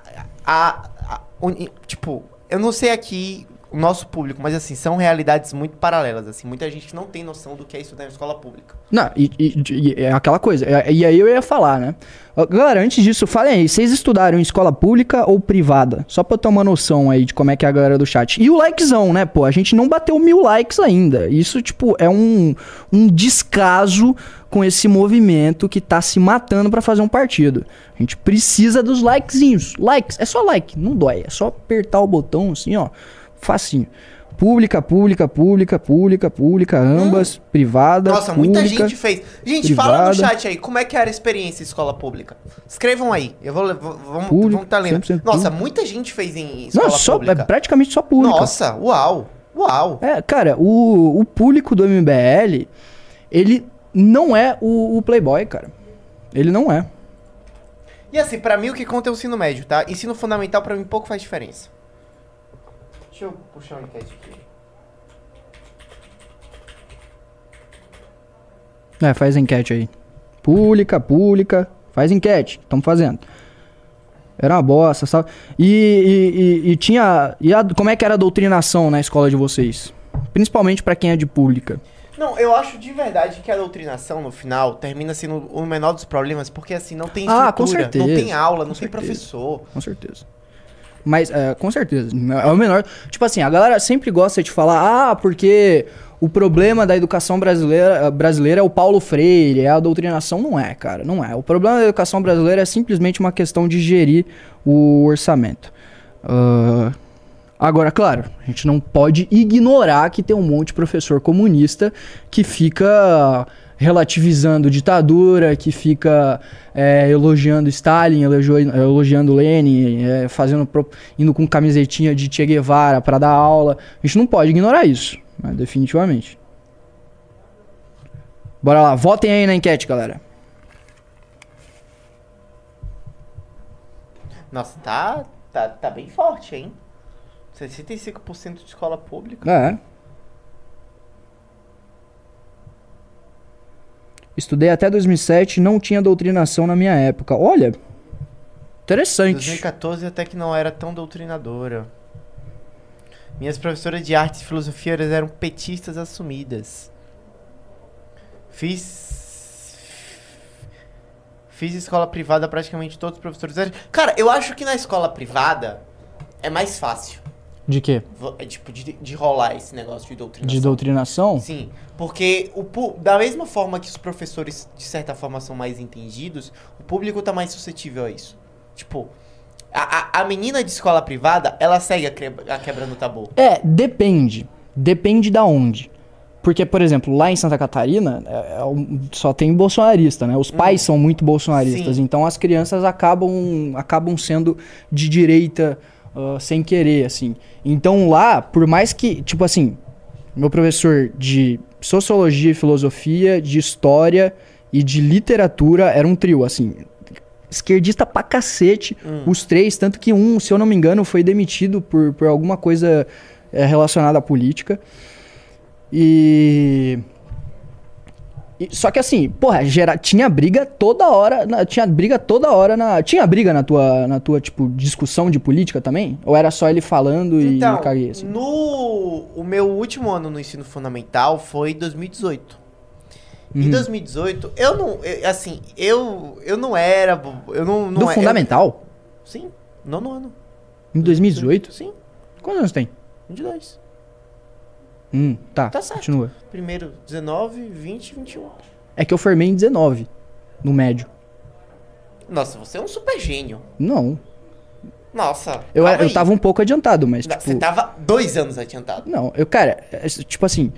a, a- uni- tipo, eu não sei aqui o nosso público, mas assim, são realidades muito paralelas, assim, muita gente não tem noção do que é estudar em escola pública. Não, e, e- e- é aquela coisa. é- E aí eu ia falar, né? Galera, antes disso, falem aí, vocês estudaram em escola pública ou privada? Só pra eu ter uma noção aí de como é que é a galera do chat. E o likezão, né, pô? A gente não bateu mil likes ainda. Isso, tipo, é um, um descaso com esse movimento que tá se matando pra fazer um partido. A gente precisa dos likezinhos. Likes, é só like, não dói. É só apertar o botão assim, ó. Facinho. Pública, pública, pública, pública, pública, ambas, privada. Nossa, muita pública. gente fez. Gente, fala no privada. chat aí, como é que era a experiência em escola pública? Escrevam aí, eu vou, vamos, Público, vamos tá lendo. 100% Nossa, público. muita gente fez em escola Não, só, é pública. praticamente só pública. Nossa, uau, uau. É, cara, o, o público do MBL, ele não é o, o Playboy, cara. Ele não é. E assim, pra mim o que conta é o ensino médio, tá? Ensino fundamental pra mim pouco faz diferença. Deixa eu puxar uma enquete aqui. É, faz enquete aí. Pública, pública, faz enquete. Estamos fazendo. Era uma bosta, sabe? E, e, e- e tinha. E a- como é que era a doutrinação na escola de vocês? Principalmente pra quem é de pública. Não, eu acho de verdade que a doutrinação no final termina sendo o menor dos problemas, porque assim, não tem Ah, estrutura, com certeza, não tem aula, não com tem certeza. professor. Com certeza. Mas, é, com certeza. É o menor. Tipo assim, a galera sempre gosta de falar, ah, porque o problema da educação brasileira, brasileira é o Paulo Freire, é a doutrinação. Não é, cara, não é. O problema da educação brasileira é simplesmente uma questão de gerir o orçamento. Ah, agora, claro, a gente não pode ignorar que tem um monte de professor comunista que fica relativizando ditadura, que fica é, elogiando Stalin, elogio- elogiando Lenin, é, fazendo indo com camisetinha de Che Guevara para dar aula. A gente não pode ignorar isso, né, definitivamente. Bora lá, votem aí na enquete, galera. Nossa, tá, tá, tá bem forte, hein? 65% de escola pública. É. Estudei até 2007 não tinha doutrinação na minha época. Olha, interessante. 2014 até que não era tão doutrinadora. Minhas professoras de arte e filosofia eram petistas assumidas. Fiz. Fiz escola privada, praticamente todos os professores. Cara, eu acho que na escola privada é mais fácil. De quê? É tipo de, de rolar esse negócio de doutrinação. De doutrinação? Sim, porque o, da mesma forma que os professores, de certa forma, são mais entendidos, o público tá mais suscetível a isso. Tipo, a, a, a menina de escola privada, ela segue a, cre- a quebrando o tabu. É, depende. Depende da onde. Porque, por exemplo, lá em Santa Catarina, é- é só tem bolsonarista, né? Os pais são muito bolsonaristas, Sim. então as crianças acabam, acabam sendo de direita ah, sem querer, assim. Então lá, por mais que, tipo assim, meu professor de sociologia e filosofia, de história e de literatura era um trio, assim. Esquerdista pra cacete, os três, tanto que um, se eu não me engano, foi demitido por, por alguma coisa é, relacionada à política. E. e- só que assim, porra, gera, tinha briga toda hora. na- tinha briga toda hora na. Tinha briga na tua, na tua, tipo, discussão de política também? Ou era só ele falando e Então, caguei assim? no o meu último ano no ensino fundamental foi 2018. Em Uhum. 2018, eu não, eu- assim, eu eu não era, eu não não Do é- eu- fundamental? sim, nono ano. Em 2018? Sim, Quantos anos tem? 22. Hum, tá. Tá certo. Continua. Primeiro 19, 20, 21. É que eu formei em 19, no médio. Nossa, você é um super gênio. Não. Nossa. Eu, eu aí. tava um pouco adiantado, mas, Não, tipo. Você tava dois anos adiantado. Não, eu, cara, é, tipo assim,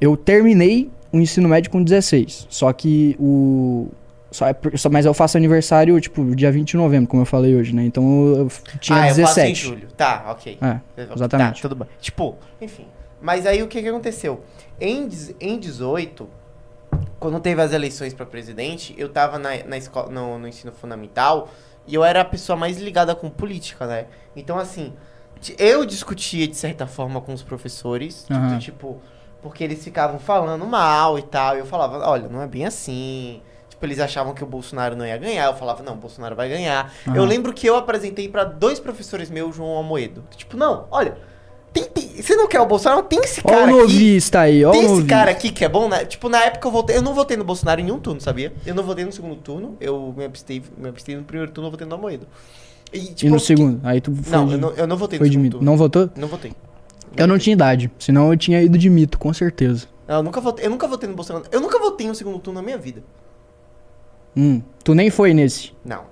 eu terminei o ensino médio com 16. Só que o. Só é só- mas eu faço aniversário, tipo, dia 20 de novembro, como eu falei hoje, né? Então eu tinha ah, eu faço em 17. julho. Tá, ok. É, exatamente. Tá, tudo bem. Tipo, enfim. Mas aí o que que aconteceu? Em, em 18, quando teve as eleições pra presidente, eu tava na, na escola, no, no ensino fundamental e eu era a pessoa mais ligada com política, né? Então, assim, eu discutia de certa forma com os professores, Aham. tipo, porque eles ficavam falando mal e tal, e eu falava, olha, não é bem assim. Tipo, eles achavam que o Bolsonaro não ia ganhar, eu falava, não, o Bolsonaro vai ganhar. Aham. Eu lembro que eu apresentei pra dois professores meus, João Amoedo. Tipo, não, olha, tem, tem- você não quer o Bolsonaro? Tem esse Ó o cara aqui. novista aí, ó o Tem esse cara aqui que é bom, né? Tipo, na época eu votei. Eu não votei no Bolsonaro em nenhum turno, sabia? Eu não votei no segundo turno. Eu me abstei, me abstei no primeiro turno, eu votei no Amoedo. E, E tipo, no segundo? Aí tu foi Não, de, eu não, eu não votei foi no de segundo mito. turno. Não votou? Não votei. Eu não tinha idade, senão eu tinha ido de mito, com certeza. Não, eu nunca votei. Eu nunca votei no Bolsonaro. Eu nunca votei no segundo turno na minha vida. Hum, tu nem foi nesse. Não.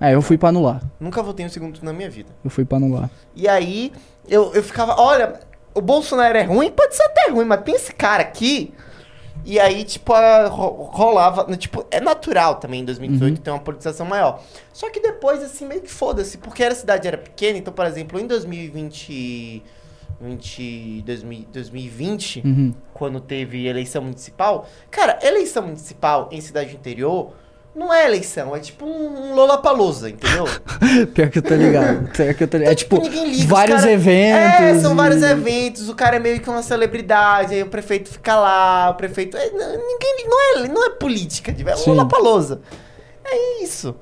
É, eu fui pra anular. Nunca votei no segundo turno na minha vida. Eu fui pra anular. E aí, eu, eu ficava, olha, o Bolsonaro é ruim, pode ser até ruim, mas tem esse cara aqui. E aí, tipo, a- rolava, né, tipo, é natural também em 2018 ter uma politização maior. Só que depois, assim, meio que foda-se, porque a cidade era pequena, então, por exemplo, em 2020, 20, 2000 2020, Uhum. quando teve eleição municipal, cara, eleição municipal em cidade interior não é eleição, é tipo um, um Lollapalooza, entendeu? Pior que eu tô ligado. Pior que eu tô ligado. É tipo, liga, os vários cara- eventos. É, são e- vários eventos, o cara é meio que uma celebridade, aí o prefeito fica lá, o prefeito. é, ninguém. Não é, não é política, é Sim. uma palosa. É isso.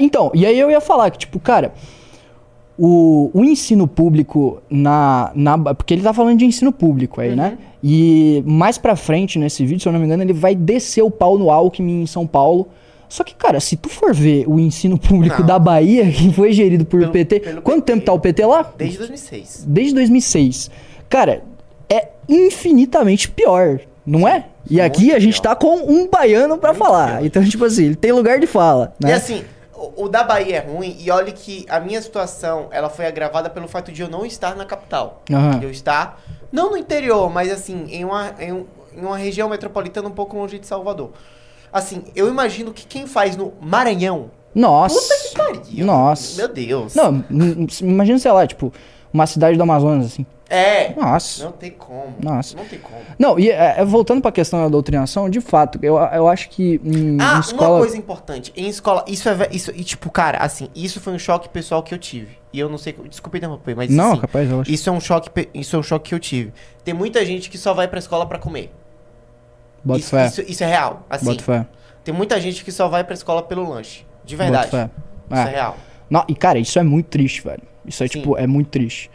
Então, e aí eu ia falar que, tipo, cara, o, o ensino público na, na. Porque ele tá falando de ensino público aí, né? E mais pra frente nesse vídeo, se eu não me engano, ele vai descer o pau no Alckmin em São Paulo. Só que, cara, se tu for ver o ensino público Não. da Bahia, que foi gerido por Pelo- PT. pelo Quanto PT. tempo tá o PT lá? Desde 2006. Desde 2006. Cara, é infinitamente pior, não é? E muito aqui a gente pior. tá com um baiano pra Muito falar. pior. Então, tipo assim, ele tem lugar de fala, né? E assim, o, o da Bahia é ruim, e olha que a minha situação ela foi agravada pelo fato de eu não estar na capital. De eu estar, não no interior, mas assim, em uma, em, um- em uma região metropolitana um pouco longe de Salvador. Assim, eu imagino que quem faz no Maranhão. Nossa. Puta que pariu. Nossa. Meu Deus. Não, imagina, sei lá, tipo, uma cidade do Amazonas, assim. É. Nossa. Não tem como. Nossa. Não tem como. Não, e é, é, voltando pra questão da doutrinação, de fato, eu, eu acho que em, Ah, em escola. uma coisa importante. Em escola, isso é. Isso, e tipo, cara, assim, isso foi um choque pessoal que eu tive. E eu não sei. Desculpa interromper, mas. Não, assim, capaz, eu acho. Isso é um choque, isso é um choque que eu tive. Tem muita gente que só vai pra escola pra comer. Bota isso, fé. isso, isso é real. Assim, Bota fé. tem muita gente que só vai pra escola pelo lanche. De verdade. Bota fé. Isso é É. real. Não, e cara, isso é muito triste, velho. Isso é Sim. tipo, é muito triste.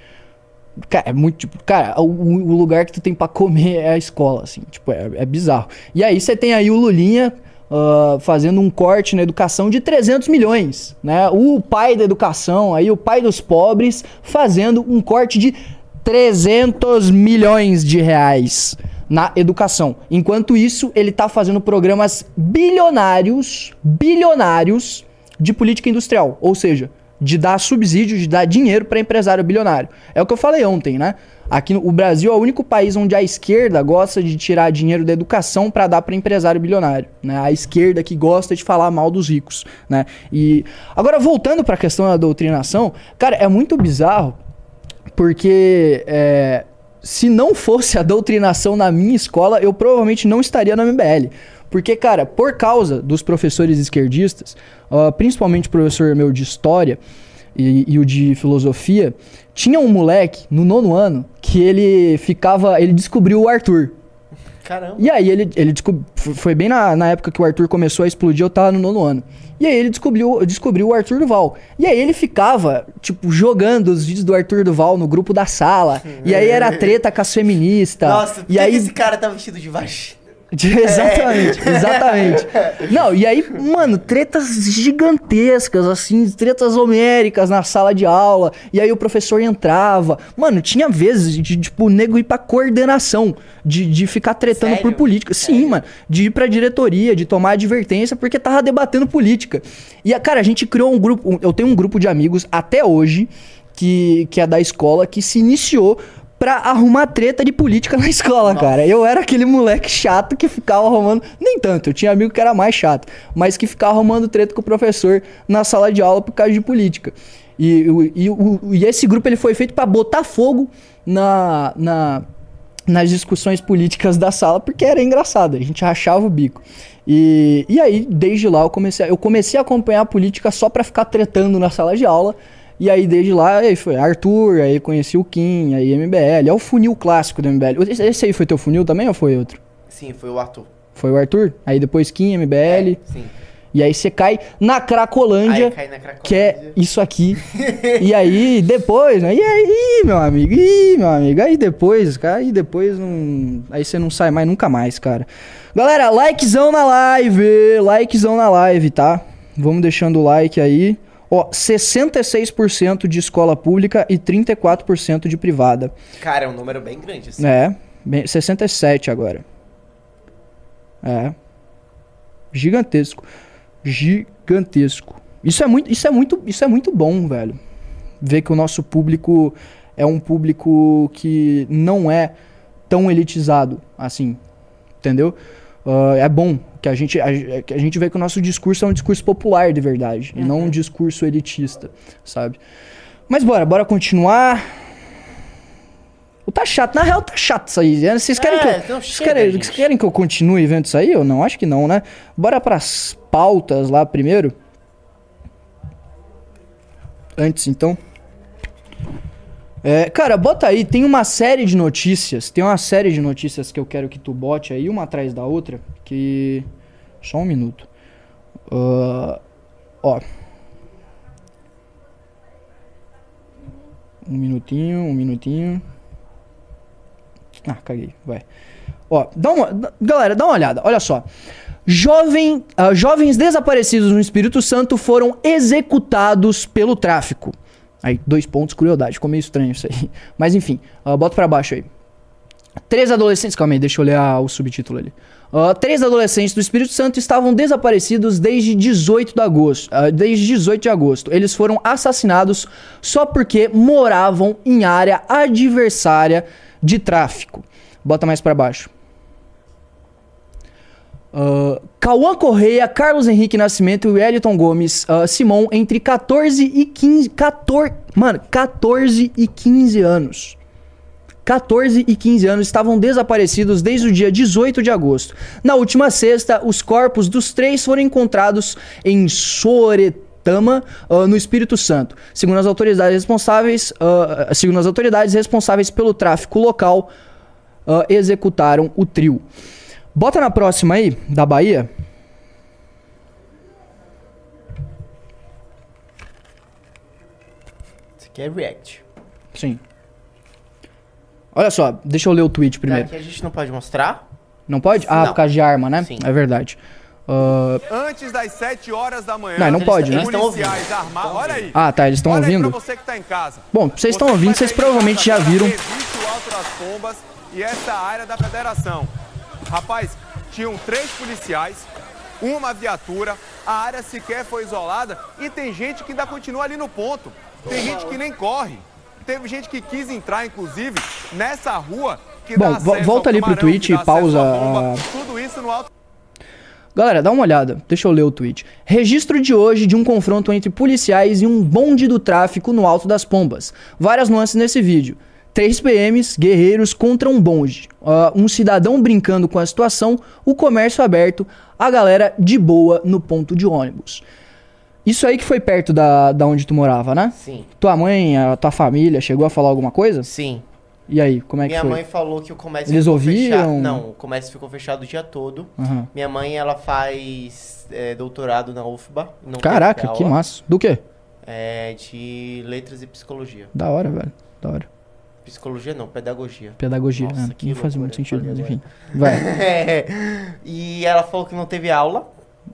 Cara, é muito tipo, cara, o, o lugar que tu tem pra comer é a escola, assim, tipo, é, é bizarro. E aí você tem aí o Lulinha ah, fazendo um corte na educação de 300 milhões, né? O pai da educação, aí o pai dos pobres, fazendo um corte de 300 milhões de reais na educação. Enquanto isso, ele tá fazendo programas bilionários, bilionários de política industrial, ou seja, de dar subsídio, de dar dinheiro para empresário bilionário. É o que eu falei ontem, né? Aqui no o Brasil é o único país onde a esquerda gosta de tirar dinheiro da educação para dar para empresário bilionário, né? A esquerda que gosta de falar mal dos ricos, né? E agora voltando para a questão da doutrinação, cara, é muito bizarro porque é, se não fosse a doutrinação na minha escola, eu provavelmente não estaria na MBL. Porque, cara, por causa dos professores esquerdistas, ah, principalmente o professor meu de história e, e o de filosofia, tinha um moleque no nono ano que ele ficava. Ele descobriu o Arthur. Caramba. E aí ele, ele descob- f- foi bem na, na época que o Arthur começou a explodir, eu tava no nono ano. E aí ele descobriu, descobriu o Arthur Duval. E aí ele ficava, tipo, jogando os vídeos do Arthur Duval no grupo da sala. E aí era treta com as feministas. Nossa, e que aí esse cara tá vestido de vagina? Exatamente, exatamente. Não, e aí, mano, tretas gigantescas, assim, tretas homéricas na sala de aula. E aí o professor entrava. Mano, tinha vezes de, tipo, o nego ir pra coordenação, de, de ficar tretando Sério? por política. Sim, Sério? mano, de ir pra diretoria, de tomar advertência, porque tava debatendo política. E, a- cara, a gente criou um grupo. Eu tenho um grupo de amigos até hoje, que, que é da escola, que se iniciou pra arrumar treta de política na escola, cara. Eu era aquele moleque chato que ficava arrumando. Nem tanto, eu tinha amigo que era mais chato, mas que ficava arrumando treta com o professor na sala de aula por causa de política. E, e, o- e esse grupo ele foi feito pra botar fogo na, na, nas discussões políticas da sala, porque era engraçado, a gente rachava o bico. E, e aí, desde lá, eu comecei, a- eu comecei a acompanhar a política só pra ficar tretando na sala de aula. E aí, desde lá, aí foi Arthur, aí conheci o Kim, aí MBL. É o funil clássico do MBL. Esse- aí foi teu funil também ou foi outro? Sim, foi o Arthur. Foi o Arthur? Aí depois Kim, MBL. Sim. E aí você cai na Cracolândia, cai na Cracolândia. que é isso aqui. e aí depois, né? E aí, meu amigo? Ih, meu amigo. Aí depois, cara, aí depois não. Aí você não sai mais nunca mais, cara. Galera, likezão na live. Likezão na live, tá? Vamos deixando o like aí. Ó, 66% de escola pública e 34% de privada. Cara, é um número bem grande, assim. É, bem, 67 agora. É. Gigantesco. Gigantesco. Isso é muito, isso é muito, isso é muito bom, velho. Ver que o nosso público é um público que não é tão elitizado assim, entendeu? Ah, é bom que a gente a, que a gente vê que o nosso discurso é um discurso popular de verdade e não um discurso elitista, sabe? Mas bora, bora continuar. O tá chato, na real tá chato isso aí. né? Vocês querem, É, que, eu, então vocês chega, querem, vocês querem que eu continue vendo isso aí? Eu não, acho que não, né? Bora pras pautas lá primeiro. Antes, então. É, cara, bota aí, tem uma série de notícias, tem uma série de notícias que eu quero que tu bote aí, uma atrás da outra, que... Só um minuto. Ah, ó. Um minutinho, um minutinho. Ah, caguei, vai. Ó, dá uma, galera, dá uma olhada, olha só. Jovem, ah, jovens desaparecidos no Espírito Santo foram executados pelo tráfico. Aí, dois pontos, crueldade. Ficou meio estranho isso aí. Mas enfim, ah, bota pra baixo aí. Três adolescentes. Calma aí, deixa eu ler a- o subtítulo ali. Ah, três adolescentes do Espírito Santo estavam desaparecidos desde 18 de agosto. ah, desde 18 de agosto. Eles foram assassinados só porque moravam em área adversária de tráfico. Bota mais pra baixo. Uh, Cauã Correia, Carlos Henrique Nascimento e Wellington Gomes ah, Simão entre 14 e 15. 14, mano, 14 e 15 anos. 14 e 15 anos estavam desaparecidos desde o dia 18 de agosto. Na última sexta, os corpos dos três foram encontrados em Soretama, ah, no Espírito Santo. Segundo as autoridades responsáveis, ah, segundo as autoridades responsáveis pelo tráfico local, ah, executaram o trio. Bota na próxima aí, da Bahia. Isso aqui é React. Sim. Olha só, deixa eu ler o tweet primeiro. Aqui a gente não pode mostrar? Não pode? Ah, Não. por causa de arma, né? Sim. É verdade. Ah, Antes das 7 horas da manhã. Não, não pode, né? eles estão ouvindo. policiais armados. Olha aí. ah, tá, eles estão ouvindo. pra você que tá em casa. Bom, vocês estão ouvindo, vocês provavelmente já casa, viram. Existe o Alto das Pombas e essa área da federação. Rapaz, tinham três policiais, uma viatura, a área sequer foi isolada e tem gente que ainda continua ali no ponto. Tem gente que nem corre. Teve gente que quis entrar, inclusive, nessa rua que Bom, volta ali pro tweet e pausa bomba, Tudo isso no alto Galera, dá uma olhada. Deixa eu ler o tweet. Registro de hoje de um confronto entre policiais e um bonde do tráfico no Alto das Pombas. Várias nuances nesse vídeo. Três PMs, guerreiros contra um bonde. Ah, um cidadão brincando com a situação, o comércio aberto, a galera de boa no ponto de ônibus. Isso aí que foi perto da, da onde tu morava, né? Sim. Tua mãe, a tua família chegou a falar alguma coisa? Sim. E aí, como é que Minha foi? mãe falou que o comércio Eles ficou fechado. Não, o comércio ficou fechado o dia todo. Aham. Minha mãe, ela faz é, doutorado na UFBA. não Caraca, que massa. Do quê? É de letras e psicologia. Da hora, velho. Da hora. Psicologia não, pedagogia. Pedagogia, Nossa, né? Não faz muito sentido, mas enfim. Vai. É. E ela falou que não teve aula.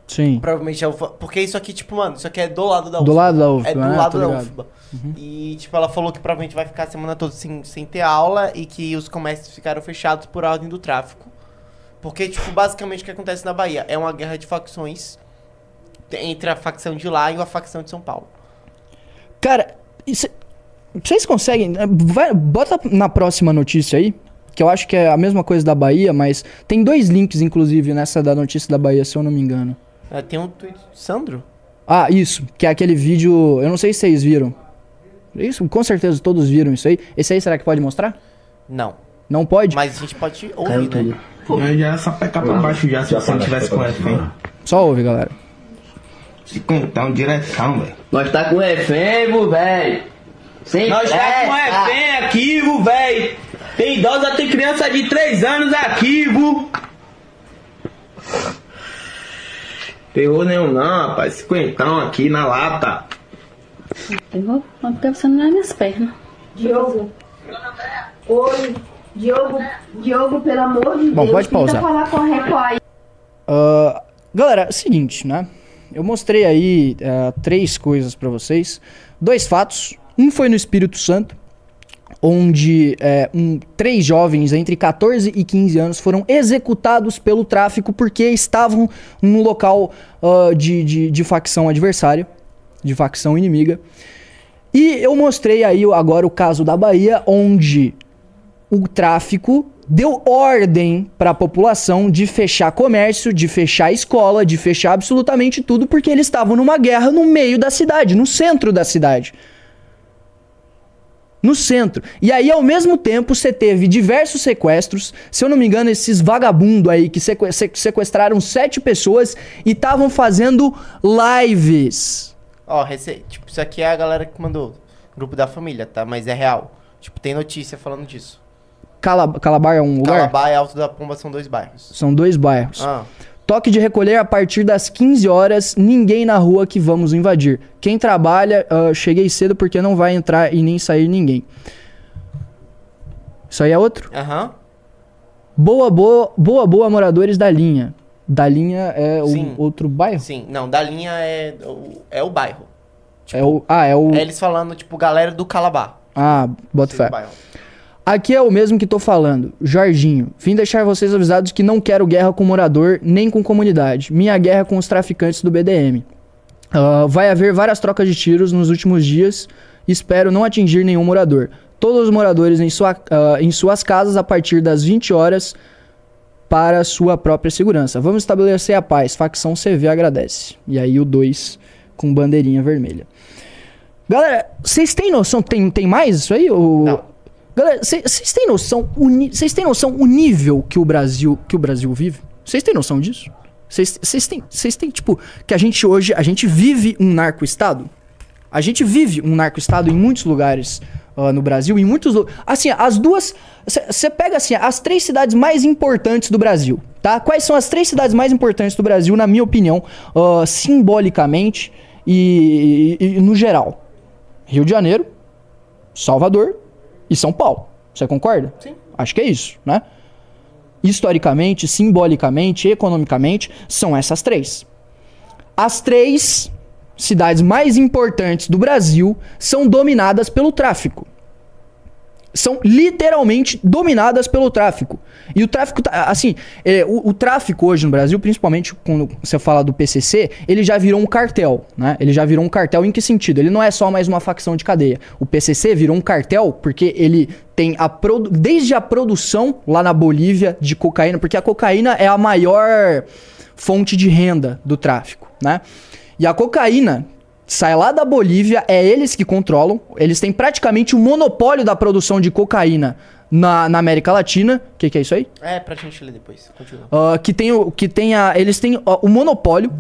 Sim. Provavelmente. Porque isso aqui, tipo, mano, isso aqui é do lado da UFBA. Do lado da UFBA, É do né? lado Tô da ligado. UFBA. E, tipo, ela falou que provavelmente vai ficar a semana toda sem, sem ter aula e que os comércios ficaram fechados por ordem do tráfico. Porque, tipo, basicamente o que acontece na Bahia é uma guerra de facções entre a facção de lá e a facção de São Paulo. Cara, isso- vocês conseguem. vai- bota na próxima notícia aí. Que eu acho que é a mesma coisa da Bahia, mas tem dois links, inclusive, nessa da notícia da Bahia, se eu não me engano. É, tem um tweet do Sandro? Ah, isso. Que é aquele vídeo. Eu não sei se vocês viram. Isso, com certeza todos viram isso aí. Esse aí será que pode mostrar? Não. Não pode? Mas a gente pode ouvir, né? Eu já só pecar pra baixo já, se você não tivesse com refém. Só ouve, galera. Cinquentão, direção, velho. Nós tá com refém, velho. Sem Nós tá com refém aqui, vô, velho. Tem idosa, tem criança de 3 anos aqui, vô. Terror nenhum não, rapaz. Cinquentão aqui na lata. Vou, vou ficar passando nas minhas pernas. Diogo. Oi. Diogo, Diogo, pelo amor de Bom, Deus, pode pausar. falar com a Record aí. Ah, galera, é o seguinte, né? Eu mostrei aí ah, três coisas pra vocês. Dois fatos. Um foi no Espírito Santo, onde é, um- três jovens entre 14 e 15 anos foram executados pelo tráfico porque estavam num local ah, de, de, de facção adversária, de facção inimiga. E eu mostrei aí agora o caso da Bahia, onde o tráfico deu ordem para a população de fechar comércio, de fechar escola, de fechar absolutamente tudo, porque eles estavam numa guerra no meio da cidade, no centro da cidade. No centro. E aí, ao mesmo tempo, você teve diversos sequestros. Se eu não me engano, esses vagabundos aí que seque- se- sequestraram sete pessoas e estavam fazendo lives. Ó, rece... tipo, isso aqui é a galera que mandou. Grupo da família, tá? Mas é real. Tipo, tem notícia falando disso. Cala- Calabar é um lugar? Calabá e Alto da Pomba são dois bairros. São dois bairros. Ah, Toque de recolher a partir das 15 horas, ninguém na rua que vamos invadir. Quem trabalha, ah, cheguei cedo porque não vai entrar e nem sair ninguém. Isso aí é outro? aham. Boa, boa, boa, boa, moradores da linha. Da linha é o Sim. outro bairro? Sim. Não, da linha é o, é o bairro. é o, ah, é o. É eles falando, tipo, galera do Calabá. Ah, bota fé. bairro. Aqui é o mesmo que tô falando. Jorginho, vim deixar vocês avisados que não quero guerra com morador nem com comunidade. Minha guerra é com os traficantes do BDM. Ah, vai haver várias trocas de tiros nos últimos dias. Espero não atingir nenhum morador. Todos os moradores em, sua, ah, em suas casas a partir das 20 horas para sua própria segurança. Vamos estabelecer a paz. Facção CV agradece. E aí o 2 com bandeirinha vermelha. Galera, vocês têm noção? Tem, tem mais isso aí? Ou... Não. Galera, vocês têm noção? Vocês têm noção o nível que o Brasil que o Brasil vive? Vocês têm noção disso? Vocês têm, vocês têm tipo que a gente hoje a gente vive um narco-estado? A gente vive um narco-estado em muitos lugares ah, no Brasil, em muitos assim, as duas você pega assim, as três cidades mais importantes do Brasil. Tá? Quais são as três cidades mais importantes do Brasil, na minha opinião, ah, simbolicamente e, e- e no geral? Rio de Janeiro, Salvador e São Paulo. Você concorda? Sim. Acho que é isso, né? Historicamente, simbolicamente, economicamente, são essas três. As três cidades mais importantes do Brasil são dominadas pelo tráfico. São literalmente dominadas pelo tráfico. E o tráfico, tá- assim, é, o, o tráfico hoje no Brasil, principalmente quando você fala do PCC, ele já virou um cartel, né? Ele já virou um cartel em que sentido? Ele não é só mais uma facção de cadeia. O PCC virou um cartel porque ele tem a produ desde a produção lá na Bolívia de cocaína, porque a cocaína é a maior fonte de renda do tráfico, né? E a cocaína sai lá da Bolívia, é eles que controlam, eles têm praticamente o monopólio da produção de cocaína na, na América Latina. O que, que é isso aí? É, pra gente ler depois. Continua. Ah, que tem o que tem a, eles têm o monopólio.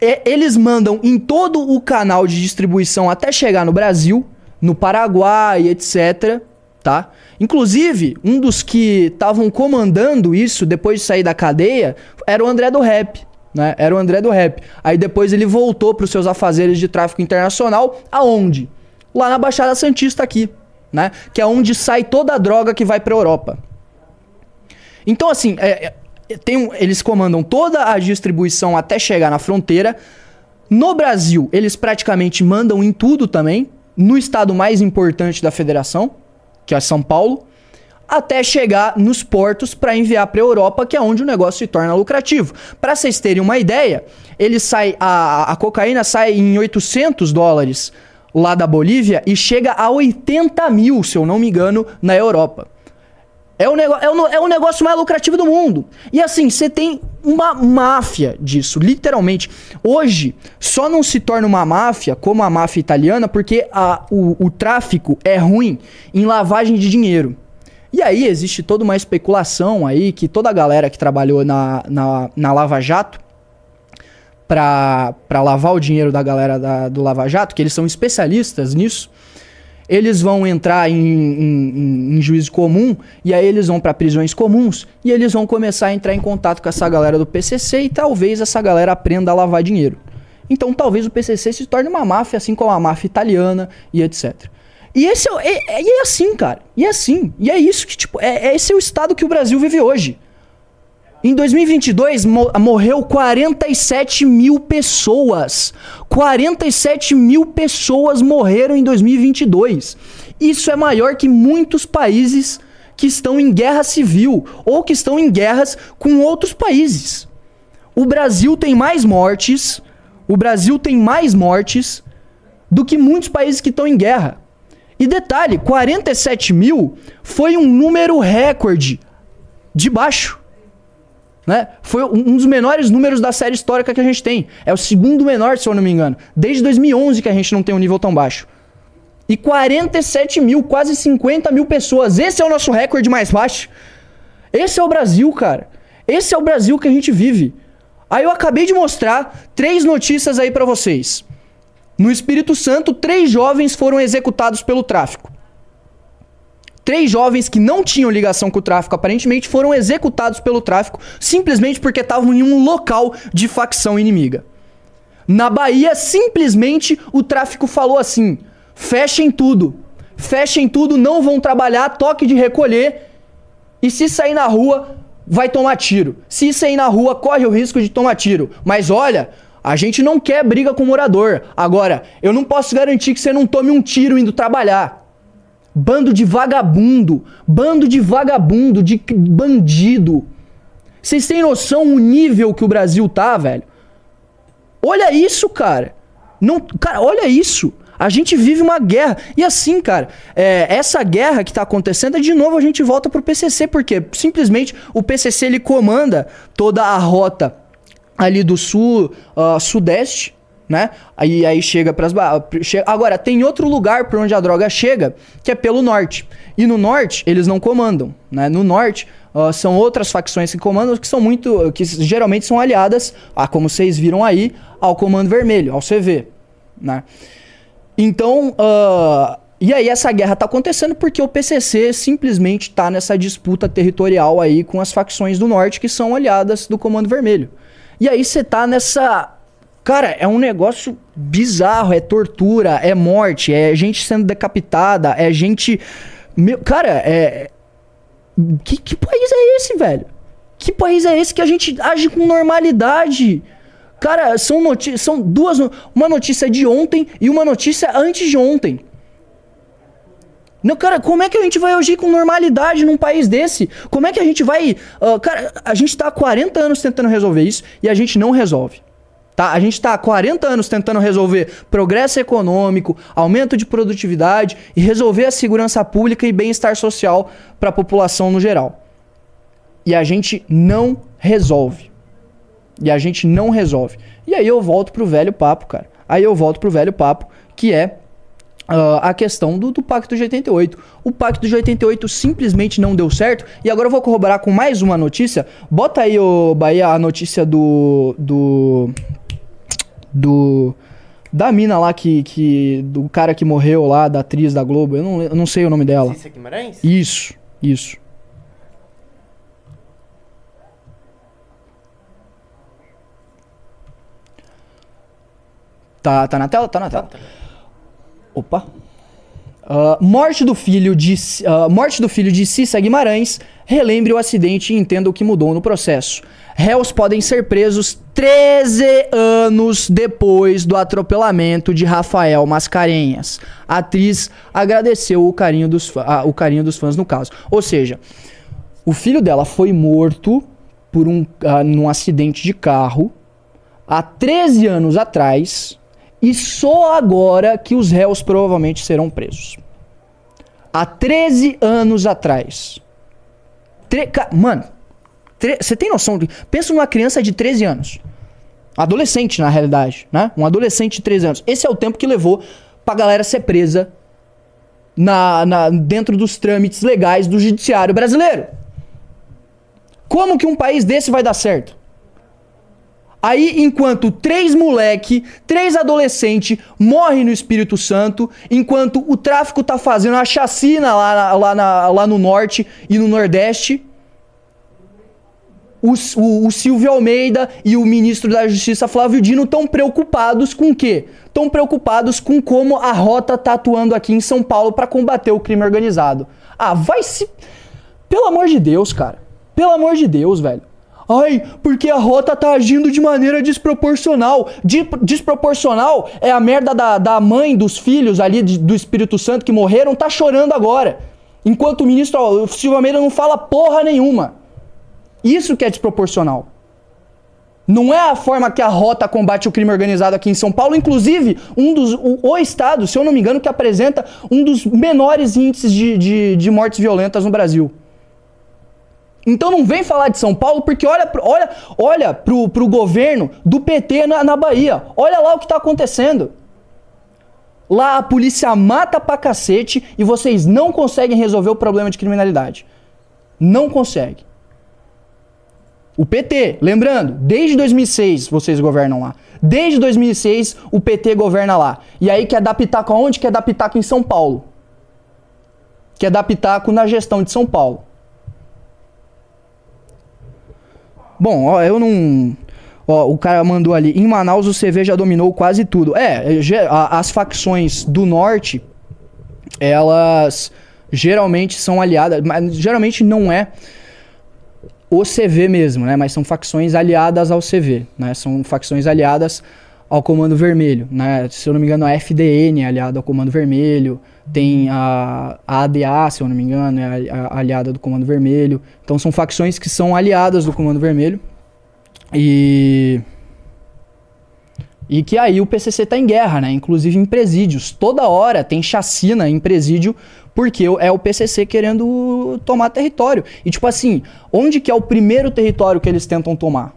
É, eles mandam em todo o canal de distribuição até chegar no Brasil, no Paraguai, etc. Tá? Inclusive, um dos que estavam comandando isso depois de sair da cadeia era o André do Rap. Né? Era o André do Rap. Aí depois ele voltou para os seus afazeres de tráfico internacional. Aonde? Lá na Baixada Santista aqui. Né? Que é onde sai toda a droga que vai para Europa. Então, assim, é, é, um- eles comandam toda a distribuição até chegar na fronteira. No Brasil, eles praticamente mandam em tudo também. No estado mais importante da federação, que é São Paulo, até chegar nos portos para enviar para Europa, que é onde o negócio se torna lucrativo. Para vocês terem uma ideia, ele sai a, a cocaína sai em 800 dólares lá da Bolívia e chega a 80 mil, se eu não me engano, na Europa. É o, é, o, é o negócio mais lucrativo do mundo. E assim, você tem uma máfia disso, literalmente. Hoje, só não se torna uma máfia como a máfia italiana porque a, o, o tráfico é ruim em lavagem de dinheiro. E aí existe toda uma especulação aí que toda a galera que trabalhou na, na, na Lava Jato pra lavar o dinheiro da galera da- do Lava Jato, que eles são especialistas nisso, eles vão entrar em, em- em- juízo comum e aí eles vão pra prisões comuns e eles vão começar a entrar em contato com essa galera do PCC e talvez essa galera aprenda a lavar dinheiro. Então talvez o PCC se torne uma máfia assim como a máfia italiana e etc. E esse é, é, é assim, cara. E é assim. E é isso que, tipo, é, é esse é o estado que o Brasil vive hoje. Em 2022, mo- morreu 47 mil pessoas. 47 mil pessoas morreram em 2022. Isso é maior que muitos países que estão em guerra civil ou que estão em guerras com outros países. O Brasil tem mais mortes. O Brasil tem mais mortes do que muitos países que estão em guerra. E detalhe, 47 mil foi um número recorde de baixo né? Foi um dos menores números da série histórica que a gente tem. É o segundo menor, se eu não me engano. Desde 2011 que a gente não tem um nível tão baixo. E 47 mil, quase 50 mil pessoas. Esse é o nosso recorde mais baixo. Esse é o Brasil, cara. Esse é o Brasil que a gente vive. Aí eu acabei de mostrar três notícias aí pra vocês. No Espírito Santo, três jovens foram executados pelo tráfico. Três jovens que não tinham ligação com o tráfico, aparentemente, foram executados pelo tráfico simplesmente porque estavam em um local de facção inimiga. Na Bahia, simplesmente o tráfico falou assim: fechem tudo, fechem tudo, não vão trabalhar, toque de recolher, e se sair na rua, vai tomar tiro. Se sair na rua, corre o risco de tomar tiro. Mas olha, a gente não quer briga com o morador. Agora, eu não posso garantir que você não tome um tiro indo trabalhar. Bando de vagabundo, bando de vagabundo, de bandido. Vocês têm noção o nível que o Brasil tá, velho? Olha isso, cara. Não, cara, olha isso. A gente vive uma guerra. E assim, cara, é, essa guerra que tá acontecendo, de novo a gente volta pro PCC, porque simplesmente o PCC ele comanda toda a rota ali do sul, ah, sudeste, né? Aí, aí chega para as agora tem outro lugar por onde a droga chega que é pelo norte e no norte eles não comandam, né? No norte ah, são outras facções que comandam que são muito que geralmente são aliadas a como vocês viram aí ao Comando Vermelho, ao CV, né? Então, ah, E aí essa guerra tá acontecendo porque o PCC simplesmente tá nessa disputa territorial aí com as facções do norte que são aliadas do Comando Vermelho. E aí você tá nessa Cara, é um negócio bizarro, é tortura, é morte, é gente sendo decapitada, é gente meu, cara, é que, que país é esse, velho? Que país é esse que a gente age com normalidade? Cara, são, noti são duas. Uma notícia de ontem e uma notícia antes de ontem. Não, cara, como é que a gente vai agir com normalidade num país desse? Como é que a gente vai. Uh, cara, a gente tá há 40 anos tentando resolver isso e a gente não resolve. Tá? A gente está há 40 anos tentando resolver progresso econômico, aumento de produtividade e resolver a segurança pública e bem-estar social para a população no geral. E a gente não resolve. E a gente não resolve. E aí eu volto pro velho papo, cara. Aí eu volto pro velho papo, que é Uh, a questão do, do, Pacto de 88. O Pacto de 88 simplesmente não deu certo. E agora eu vou corroborar com mais uma notícia. Bota aí, o Bahia, a notícia do. do. do. Da mina lá que, que. Do cara que morreu lá, da atriz da Globo. Eu não, eu não sei o nome dela. Guimarães? Isso, isso. Tá, tá na tela? Tá na tela. Tá, tá. Opa. Uh, morte do filho de uh, morte do filho de Cissa Guimarães. Relembre o acidente e entenda o que mudou no processo. Réus podem ser presos 13 anos depois do atropelamento de Rafael Mascarenhas. A atriz agradeceu o carinho dos, o carinho dos fãs no caso. Ou seja, o filho dela foi morto por um, num acidente de carro há 13 anos atrás e só agora que os réus provavelmente serão presos. Há 13 anos atrás. Tre Mano, você tem noção? De... Pensa numa criança de 13 anos. Adolescente, na realidade, né? Um adolescente de 13 anos. Esse é o tempo que levou pra galera ser presa na, na, dentro dos trâmites legais do judiciário brasileiro. Como que um país desse vai dar certo? Aí, enquanto três moleque, três adolescente morrem no Espírito Santo, enquanto o tráfico tá fazendo a chacina lá, lá, lá no norte e no nordeste, o, o, o, Silvio Almeida e o ministro da Justiça Flávio Dino estão preocupados com o quê? Estão preocupados com como a rota tá atuando aqui em São Paulo para combater o crime organizado. Ah, vai se. Pelo amor de Deus, cara. Pelo amor de Deus, velho. Ai, porque a rota tá agindo de maneira desproporcional. Di desproporcional é a merda da, da mãe dos filhos ali de, do Espírito Santo que morreram, tá chorando agora. Enquanto o ministro Silva Almeida não fala porra nenhuma. Isso que é desproporcional. Não é a forma que a rota combate o crime organizado aqui em São Paulo, inclusive um dos o, o estado, se eu não me engano, que apresenta um dos menores índices de, de, de mortes violentas no Brasil. Então não vem falar de São Paulo porque olha, olha, olha pro, pro governo do PT na, na Bahia. Olha lá o que tá acontecendo. Lá a polícia mata pra cacete e vocês não conseguem resolver o problema de criminalidade. Não conseguem. O PT, lembrando, desde 2006 vocês governam lá. Desde 2006 o PT governa lá. E aí quer dar pitaco aonde? Quer dar pitaco em São Paulo. Quer dar pitaco na gestão de São Paulo. Bom, ó, eu não. Ó, o cara mandou ali. Em Manaus o CV já dominou quase tudo. É, as facções do norte, elas geralmente são aliadas. Mas geralmente não é o CV mesmo, né? Mas são facções aliadas ao CV, né? São facções aliadas ao Comando Vermelho, né? Se eu não me engano, a FDN é aliada ao Comando Vermelho, tem a, a ADA, se eu não me engano, é a, a aliada do Comando Vermelho. Então são facções que são aliadas do Comando Vermelho. E e que aí o PCC tá em guerra, né? Inclusive em presídios. Toda hora tem chacina em presídio porque é o PCC querendo tomar território. E tipo assim, onde que é o primeiro território que eles tentam tomar?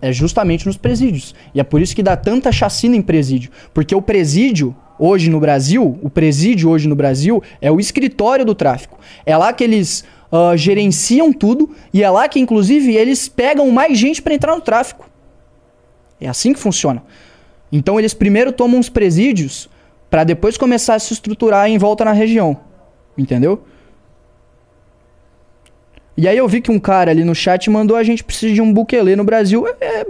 É justamente nos presídios. E é por isso que dá tanta chacina em presídio. Porque o presídio, hoje no Brasil, o presídio hoje no Brasil é o escritório do tráfico. É lá que eles uh, gerenciam tudo e é lá que, inclusive, eles pegam mais gente para entrar no tráfico. É assim que funciona. Então eles primeiro tomam os presídios Pra depois começar a se estruturar em volta na região. Entendeu? E aí eu vi que um cara ali no chat mandou a gente precisa de um buquelê no Brasil. É, é-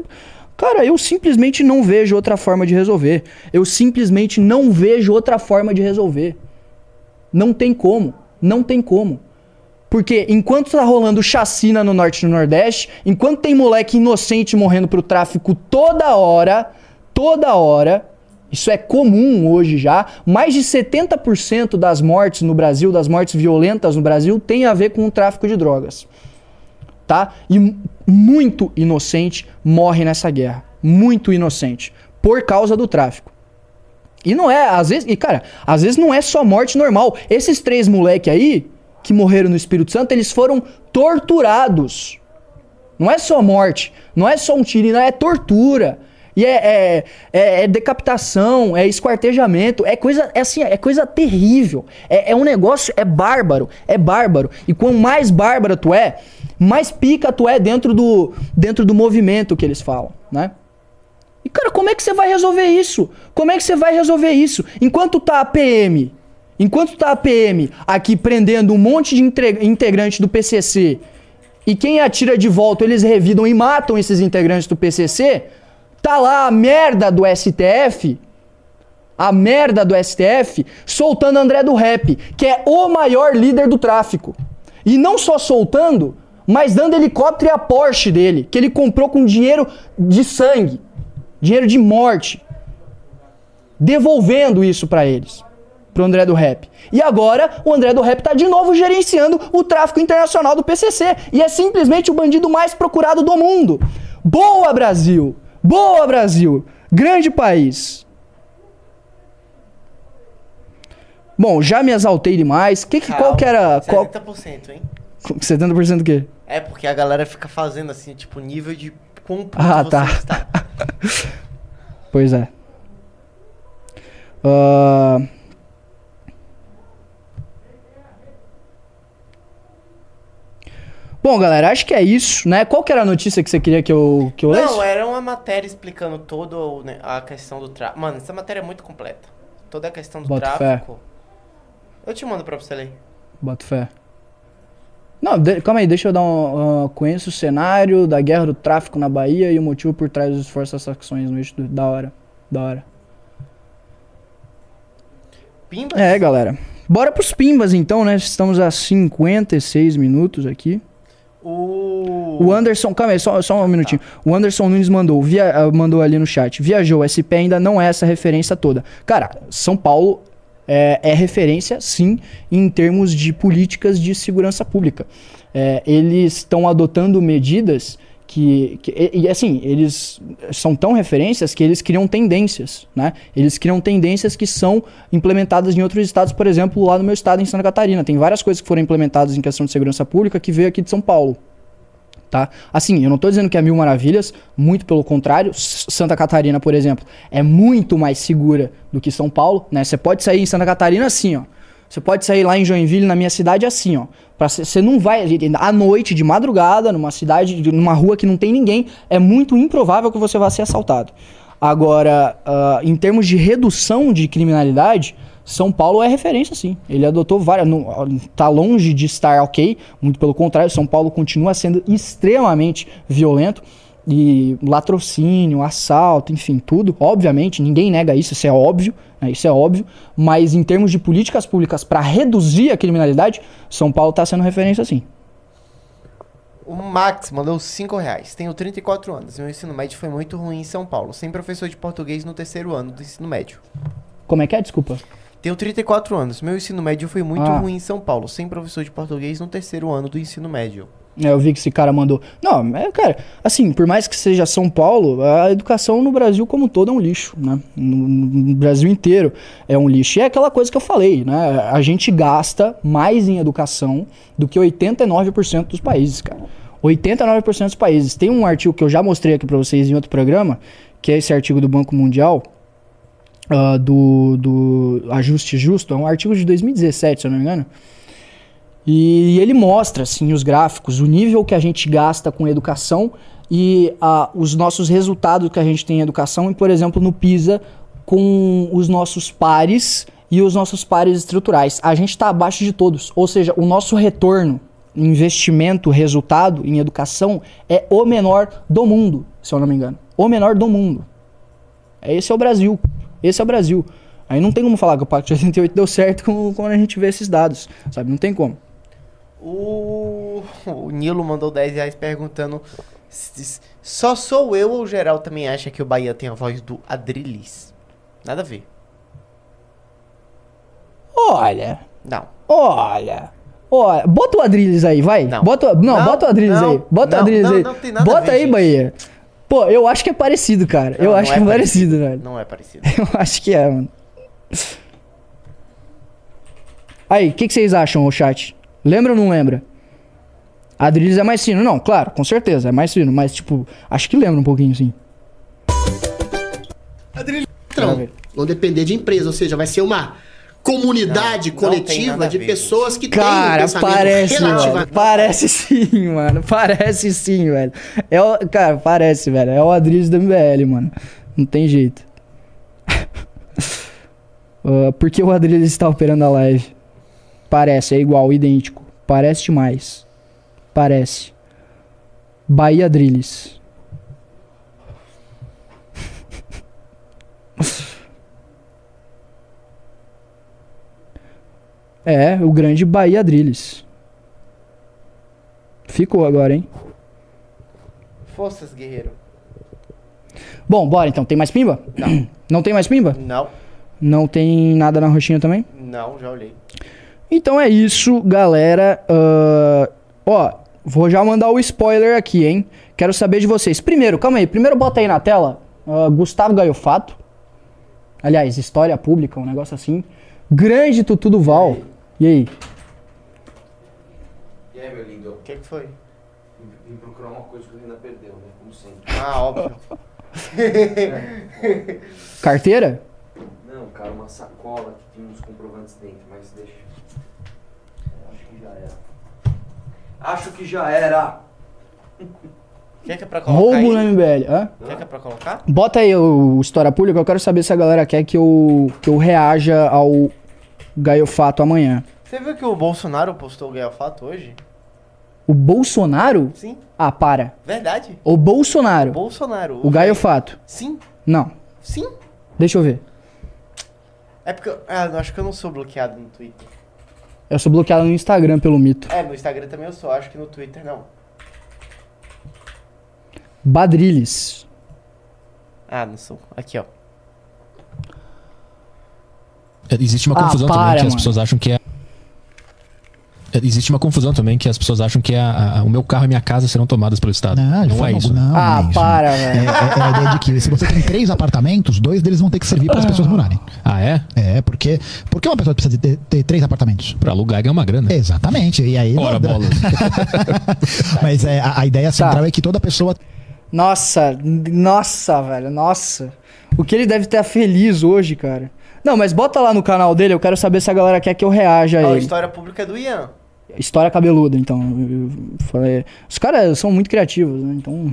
cara, eu simplesmente não vejo outra forma de resolver. Eu simplesmente não vejo outra forma de resolver. Não tem como. Não tem como. Porque enquanto tá rolando chacina no norte e no nordeste, enquanto tem moleque inocente morrendo pro tráfico toda hora, toda hora, isso é comum hoje já, mais de 70% das mortes no Brasil, das mortes violentas no Brasil, tem a ver com o tráfico de drogas. Tá? E mu- muito inocente morre nessa guerra. Muito inocente. Por causa do tráfico. E não é, às vezes, e cara, às vezes não é só morte normal. Esses três moleque aí, que morreram no Espírito Santo, eles foram torturados. Não é só morte, não é só um tiro, não é tortura. E é, é, é- é decapitação, é esquartejamento, é coisa, é assim, é coisa terrível. É, é um negócio, é bárbaro, é bárbaro. E quanto mais bárbaro tu é, mais pica tu é dentro do, dentro do movimento que eles falam, né? E cara, como é que você vai resolver isso? Como é que você vai resolver isso? Enquanto tá a PM, enquanto tá a PM aqui prendendo um monte de integrante do PCC e quem atira de volta eles revidam e matam esses integrantes do PCC, tá lá a merda do STF, a merda do STF, soltando André do Rap, que é o maior líder do tráfico. E não só soltando, mas dando helicóptero e a Porsche dele, que ele comprou com dinheiro de sangue, dinheiro de morte. Devolvendo isso pra eles, pro André do Rap. E agora o André do Rap tá de novo gerenciando o tráfico internacional do PCC e é simplesmente o bandido mais procurado do mundo. Boa Brasil! Boa Brasil! Grande país. Bom, já me exaltei demais. Que, que, qual que era. Qual, 70%, hein? 70% do quê? É porque a galera fica fazendo assim, tipo, nível de quão puto Ah, você tá. está. Pois é. Ah, Bom, galera, acho que é isso, né? Qual que era a notícia que você queria que eu, que eu lesse? Não, era uma matéria explicando toda né, a questão do tráfico. Mano, essa matéria é muito completa. Toda a questão do Boto fé. tráfico. Eu te mando pra você ler. Boto fé. Não, de- calma aí, deixa eu dar um. ah, conheço o cenário da guerra do tráfico na Bahia e o motivo por trás dos esforços das facções no eixo do. Da hora. Da hora. Pimba? É, galera. Bora pros pimbas então, né? Estamos a 56 minutos aqui. O. O Anderson, calma aí, só, só um minutinho. O Anderson Nunes mandou, via, ah, mandou ali no chat. Viajou, SP ainda não é essa referência toda. Cara, São Paulo é, é referência, sim, em termos de políticas de segurança pública. É, eles estão adotando medidas que, que- e, e, assim, eles são tão referências que eles criam tendências, né? Eles criam tendências que são implementadas em outros estados, por exemplo, lá no meu estado, em Santa Catarina. Tem várias coisas que foram implementadas em questão de segurança pública que veio aqui de São Paulo tá? Assim, eu não tô dizendo que é mil maravilhas, muito pelo contrário. Santa Catarina, por exemplo, é muito mais segura do que São Paulo, né? Você pode sair em Santa Catarina assim, ó. Você pode sair lá em Joinville, na minha cidade, assim, ó. Você não vai. À noite, de madrugada, numa cidade, de- numa rua que não tem ninguém, é muito improvável que você vá ser assaltado. Agora, ah, em termos de redução de criminalidade, São Paulo é referência, sim. Ele adotou várias. Não, tá longe de estar ok, muito pelo contrário, São Paulo continua sendo extremamente violento. E latrocínio, assalto, enfim, tudo. Obviamente, ninguém nega isso, isso é óbvio, né, isso é óbvio. Mas em termos de políticas públicas para reduzir a criminalidade, São Paulo está sendo referência, sim. O Max mandou 5 reais. Tenho 34 anos. Meu ensino médio foi muito ruim em São Paulo. Sem professor de português no terceiro ano do ensino médio. Como é que é? Desculpa. Tenho 34 anos. Meu ensino médio foi muito Ah. ruim em São Paulo. Sem professor de português no terceiro ano do ensino médio. É, eu vi que esse cara mandou. Não, é, cara, assim, por mais que seja São Paulo, a educação no Brasil como um todo é um lixo, né? No, no Brasil inteiro é um lixo. E é aquela coisa que eu falei, né? A gente gasta mais em educação do que 89% dos países, cara. 89% dos países. Tem um artigo que eu já mostrei aqui pra vocês em outro programa, que é esse artigo do Banco Mundial, ah, do, do Ajuste Justo, é um artigo de 2017, se eu não me engano. E ele mostra, assim, os gráficos, o nível que a gente gasta com educação e ah, os nossos resultados que a gente tem em educação. E, por exemplo, no PISA, com os nossos pares e os nossos pares estruturais. A gente está abaixo de todos. Ou seja, o nosso retorno, investimento, resultado em educação é o menor do mundo, se eu não me engano. O menor do mundo. Esse é o Brasil. Esse é o Brasil. Aí não tem como falar que o Pacto de 88 deu certo quando a gente vê esses dados, sabe? Não tem como. O, o Nilo mandou 10 reais perguntando só sou eu ou o geral também acha que o Bahia tem a voz do Adrilis? Nada a ver. Olha, Não. olha. Olha, bota o Adrilles aí, vai. Não. Bota, o- não, Não, bota o Adrilles não, aí. Bota o não, Adrilles não, aí. não tem nada a bota ver, aí, gente. Bahia. Pô, eu acho que é parecido, cara. eu Não, acho não que é é parecido, velho. Não é parecido. Eu acho que é, mano. Aí, o que, que vocês acham, o chat? Lembra ou não lembra? Adrilles é mais fino. Não, claro, com certeza, é mais fino. Mas, tipo, acho que lembra um pouquinho, sim. Então, vão depender de empresa, ou seja, vai ser uma comunidade Não, não coletiva a de pessoas que têm um Cara, pensamento parece, mano. Parece sim, mano. Parece sim, velho. É o, cara, parece, velho. É o Adrilles do MBL, mano. Não tem jeito. Ah, por que o Adrilles está operando a live? Parece, é igual, idêntico. Parece demais. Parece. Bahia Adrilles. É, o grande Bahia Adrilles. Ficou agora, hein? Forças, guerreiro. Bom, bora então. Tem mais pimba? Não. Não tem mais pimba? Não, Não tem nada na roxinha também? não, já olhei. Então é isso, galera. Ah, ó, vou já mandar o spoiler aqui, hein? Quero saber de vocês. Primeiro, calma aí. Primeiro bota aí na tela ah, Gustavo Gaiofato. Aliás, história pública, um negócio assim. Grande Tutu do Val. E aí? E aí, meu lindo? O que, que foi? Vim procurar uma coisa que eu ainda perdeu, né? Como sempre. Ah, óbvio. Carteira? Não, cara, uma sacola que tinha uns comprovantes dentro, mas deixa. Acho que já era. Acho que já era. Quer que é pra colocar Roubo no MBL. Hã? Quer que é pra colocar? Bota aí o História Pública. Eu quero saber se a galera quer que eu, que eu reaja ao Gaiofato amanhã. Você viu que o Bolsonaro postou o Gaiofato hoje? O Bolsonaro? Sim, Ah, para. verdade. O Bolsonaro. Bolsonaro. O Gaiofato. Sim, Não. sim. Deixa eu ver. É porque eu, ah, acho que eu não sou bloqueado no Twitter. Eu sou bloqueado no Instagram pelo mito. É, no Instagram também eu sou, acho que no Twitter não. Badrilles. Ah, não sou. Aqui, ó. Existe uma Ah, confusão para, também que as mano. pessoas acham que é. Existe uma confusão também que as pessoas acham que é a- a- o meu carro e minha casa serão tomadas pelo Estado. Não, não é isso. não, ah, é isso. para, É, velho. é- é a ideia de que se você tem três apartamentos, dois deles vão ter que servir para as pessoas morarem. Ah, é? É, porque, porque uma pessoa precisa ter, ter três apartamentos. Pra alugar e ganhar uma grana. Exatamente. E aí. Ora, não- bolas. Mas é, a, a ideia central Tá. é que toda pessoa Nossa, nossa, velho, nossa. O que ele deve estar feliz hoje, cara. Não, mas bota lá no canal dele, eu quero saber se a galera quer que eu reaja a Ó, a história pública é do Ian. História cabeluda, então. eu- falei. Os caras são muito criativos, né? Então.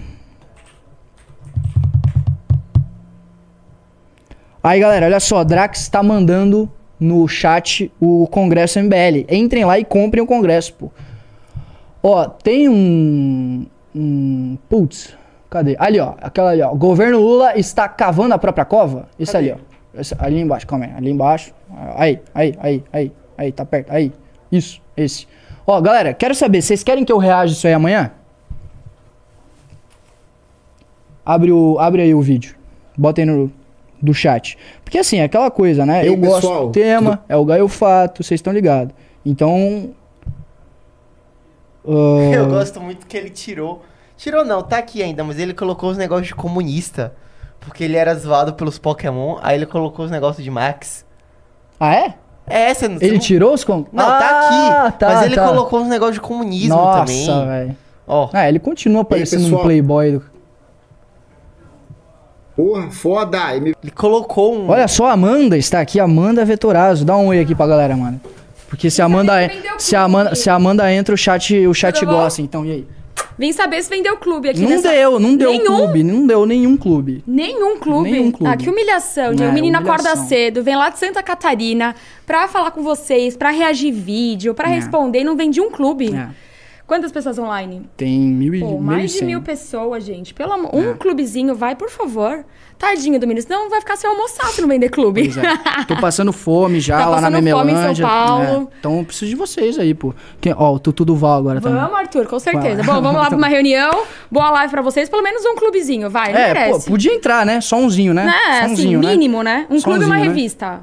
Aí, galera, olha só. Drax tá mandando no chat o Congresso MBL. Entrem lá e comprem o Congresso, pô. Ó, tem um. Um. Putz, cadê? Ali, ó. Aquela ali, ó. Governo Lula está cavando a própria cova. Esse ali, ó. Ali embaixo, calma aí. Ali embaixo. Aí, aí, aí, aí. Aí, tá perto. Aí. Isso, esse. Ó, galera, quero saber, vocês querem que eu reaja isso aí amanhã? Abre, o, abre aí o vídeo. Bota aí no do chat. Porque assim, é aquela coisa, né? Eu gosto pessoal? do tema, é o Gaio Fato, vocês estão ligados. Então. ah, Eu gosto muito que ele tirou. Tirou não, tá aqui ainda, mas ele colocou os negócios de comunista. Porque ele era zoado pelos Pokémon, aí ele colocou os negócios de Max. Ah, é? É, você não. você Ele não- tirou os. Com... Não, Ah, tá aqui. tá, mas ele tá. colocou uns negócios de comunismo Nossa, também. velho. Ó. Ah, ele continua parecendo um playboy. Do... Porra, foda! Ele colocou um. Olha só, a Amanda está aqui, Amanda Vetorazzo. Dá um oi aqui pra galera, mano. Porque se a Amanda, se a Amanda, se a Amanda entra, o chat, o chat gosta, então, e aí? Vim saber se vendeu clube aqui Não nessa... deu, não deu Nenhum? clube, não deu nenhum clube. Nenhum clube? Nenhum clube. Ah, que humilhação. É, o menino humilhação. acorda cedo, vem lá de Santa Catarina pra falar com vocês, pra reagir vídeo, pra É. responder e não vende um clube. É. Quantas pessoas online? Tem mil e Pô, mais de mil pessoas, gente. Pelo amor... Um clubezinho, vai, por favor. Tardinho do menino, senão vai ficar sem almoçar se não vender clube. Pois é. Tô passando fome já Tá lá na passando fome em São Memelândia. Paulo. É. Então eu preciso de vocês aí, pô. Quem- ó, o Tutu do Val agora também. Vamos, Arthur, com certeza. Vai. Bom, vamos lá pra uma reunião. Boa live pra vocês. Pelo menos um clubezinho, vai. É, pô, merece. podia entrar, né? Só umzinho, né? Né? Só Assim, umzinho, né? mínimo, né? Um Só clube e uma né? revista.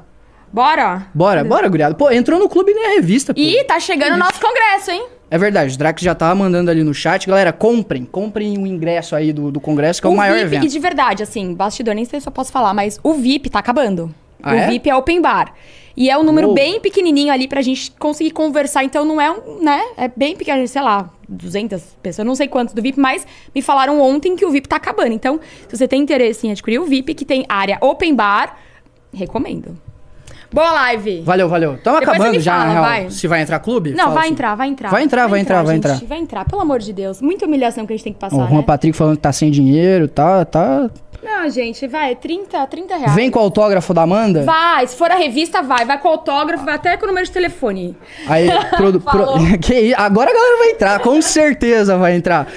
Bora? Bora, bora, guriado. Pô, entrou no clube nem a revista, pô. E tá chegando o nosso congresso, hein? É verdade, o Drax já tava mandando ali no chat. Galera, comprem, comprem o ingresso aí do, do congresso, que é o, maior VIP, evento. E de verdade, assim, bastidor, nem sei se eu posso falar, mas o VIP tá acabando. Ah, o é? VIP é open bar. E é um número Uou. bem pequenininho ali pra gente conseguir conversar. Então não é um, né? É bem pequeno, sei lá, 200 pessoas, não sei quantos do VIP, mas me falaram ontem que o VIP tá acabando. Então, se você tem interesse em adquirir o VIP, que tem área open bar, recomendo. Boa live! Valeu, valeu. Você acabando já, fala, na real. vai. Se vai entrar clube? Não, vai assim. entrar, vai entrar. Vai entrar, vai entrar, vai gente, entrar. Vai entrar, pelo amor de Deus. Muita humilhação que a gente tem que passar, o Juan né? Patrick falando que tá sem dinheiro, tá, tá... Não, gente, vai, 30, 30 reais. Vem com o autógrafo da Amanda. Vai, se for a revista, vai. Vai com o autógrafo, vai até com o número de telefone. Aí, pro- Falou. que? Agora a galera vai entrar, com certeza vai entrar.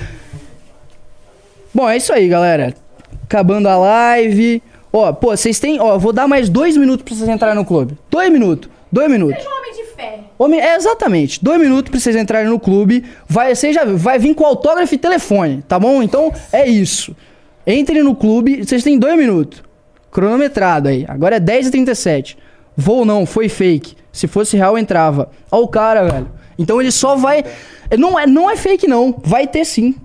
Bom, é isso aí, galera. Acabando a live. Ó, pô, vocês têm. Ó, vou dar mais dois minutos pra vocês entrarem no clube. Dois minutos. Dois minutos. Seja um homem de fé. Homem, é exatamente. Dois minutos pra vocês entrarem no clube. Vai, você já vai vir com autógrafo e telefone, tá bom? Então é isso. Entrem no clube, vocês têm dois minutos. Cronometrado aí. Agora é 10h37. Vou não, foi fake. Se fosse real, entrava. Ó o cara, velho. Então ele só vai. Não é, não é fake, não. Vai ter sim.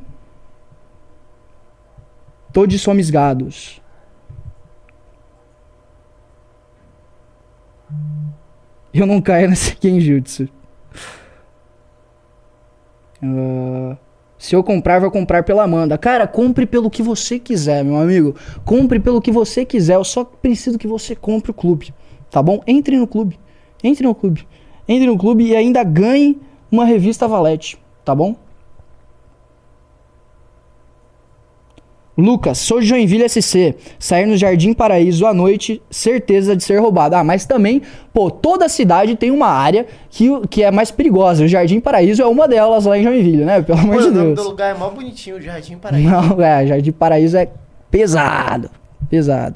Todos somos gados. Eu não caio nesse Genjutsu. Ah, se eu comprar, vou comprar pela Amanda. Cara, compre pelo que você quiser, meu amigo. Compre pelo que você quiser. Eu só preciso que você compre o clube. Tá bom? Entre no clube. Entre no clube. Entre no clube e ainda ganhe uma revista Valete. Tá bom? Lucas, sou de Joinville SC. Sair no Jardim Paraíso à noite, certeza de ser roubado. Ah, mas também, pô, toda cidade tem uma área que, que é mais perigosa. O Jardim Paraíso é uma delas lá em Joinville, né? Pelo amor Pô, de o nome Deus. do lugar é mó bonitinho, o Jardim Paraíso. Não, é, Jardim Paraíso é pesado. Pesado.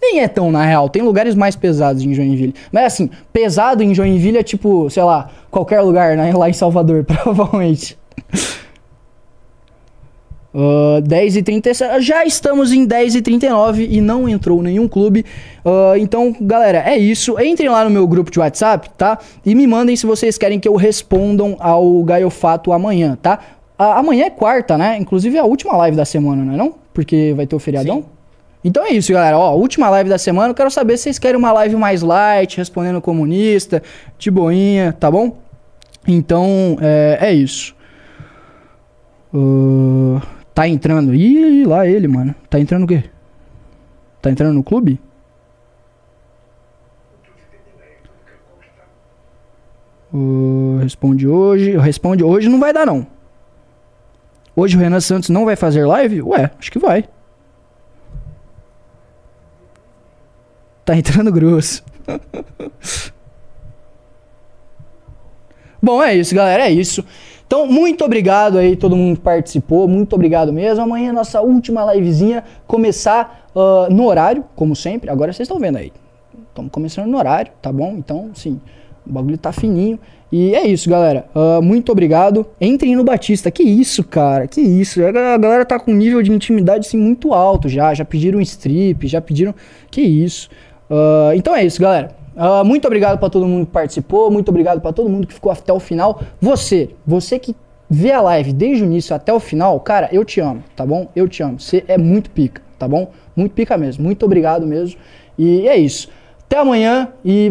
Nem é tão, na real. Tem lugares mais pesados em Joinville. Mas assim, pesado em Joinville é tipo, sei lá, qualquer lugar, né? Lá em Salvador, provavelmente. Uh, 10 e 37 Já estamos em 10 e 39 e não entrou nenhum clube. Uh, então, galera, é isso. Entrem lá no meu grupo de WhatsApp, tá? E me mandem se vocês querem que eu respondam ao Gaiofato amanhã, tá? Ah, amanhã é quarta, né? Inclusive é a última live da semana, não é não? Porque vai ter o feriadão. Então é isso, galera. Ó, última live da semana. Eu quero saber se vocês querem uma live mais light, respondendo comunista, de boinha, tá bom? Então, é, é isso. Uh, tá entrando. Ih, lá ele, mano. Tá entrando o quê? Tá entrando no clube? Uh, responde hoje. Responde hoje não vai dar, não. Hoje o Renan Santos não vai fazer live? Ué, acho que vai. Tá entrando grosso. Bom, é isso, galera. É isso. Então, muito obrigado aí, todo mundo que participou. Muito obrigado mesmo. Amanhã, nossa última livezinha. Começar ah, no horário, como sempre. Agora vocês estão vendo aí. Estamos começando no horário, tá bom? Então, sim, o bagulho tá fininho. E é isso, galera. Ah, muito obrigado. Entrem no Batista. Que isso, cara? Que isso? A ga- a galera tá com um nível de intimidade assim, muito alto já. Já pediram strip, já pediram. Que isso. Ah, então é isso, galera. Ah, muito obrigado pra todo mundo que participou. Muito obrigado pra todo mundo que ficou até o final. Você, você que vê a live desde o início até o final, cara, eu te amo, tá bom? Eu te amo. Você é muito pica, tá bom? Muito pica mesmo. Muito obrigado mesmo. E é isso. Até amanhã e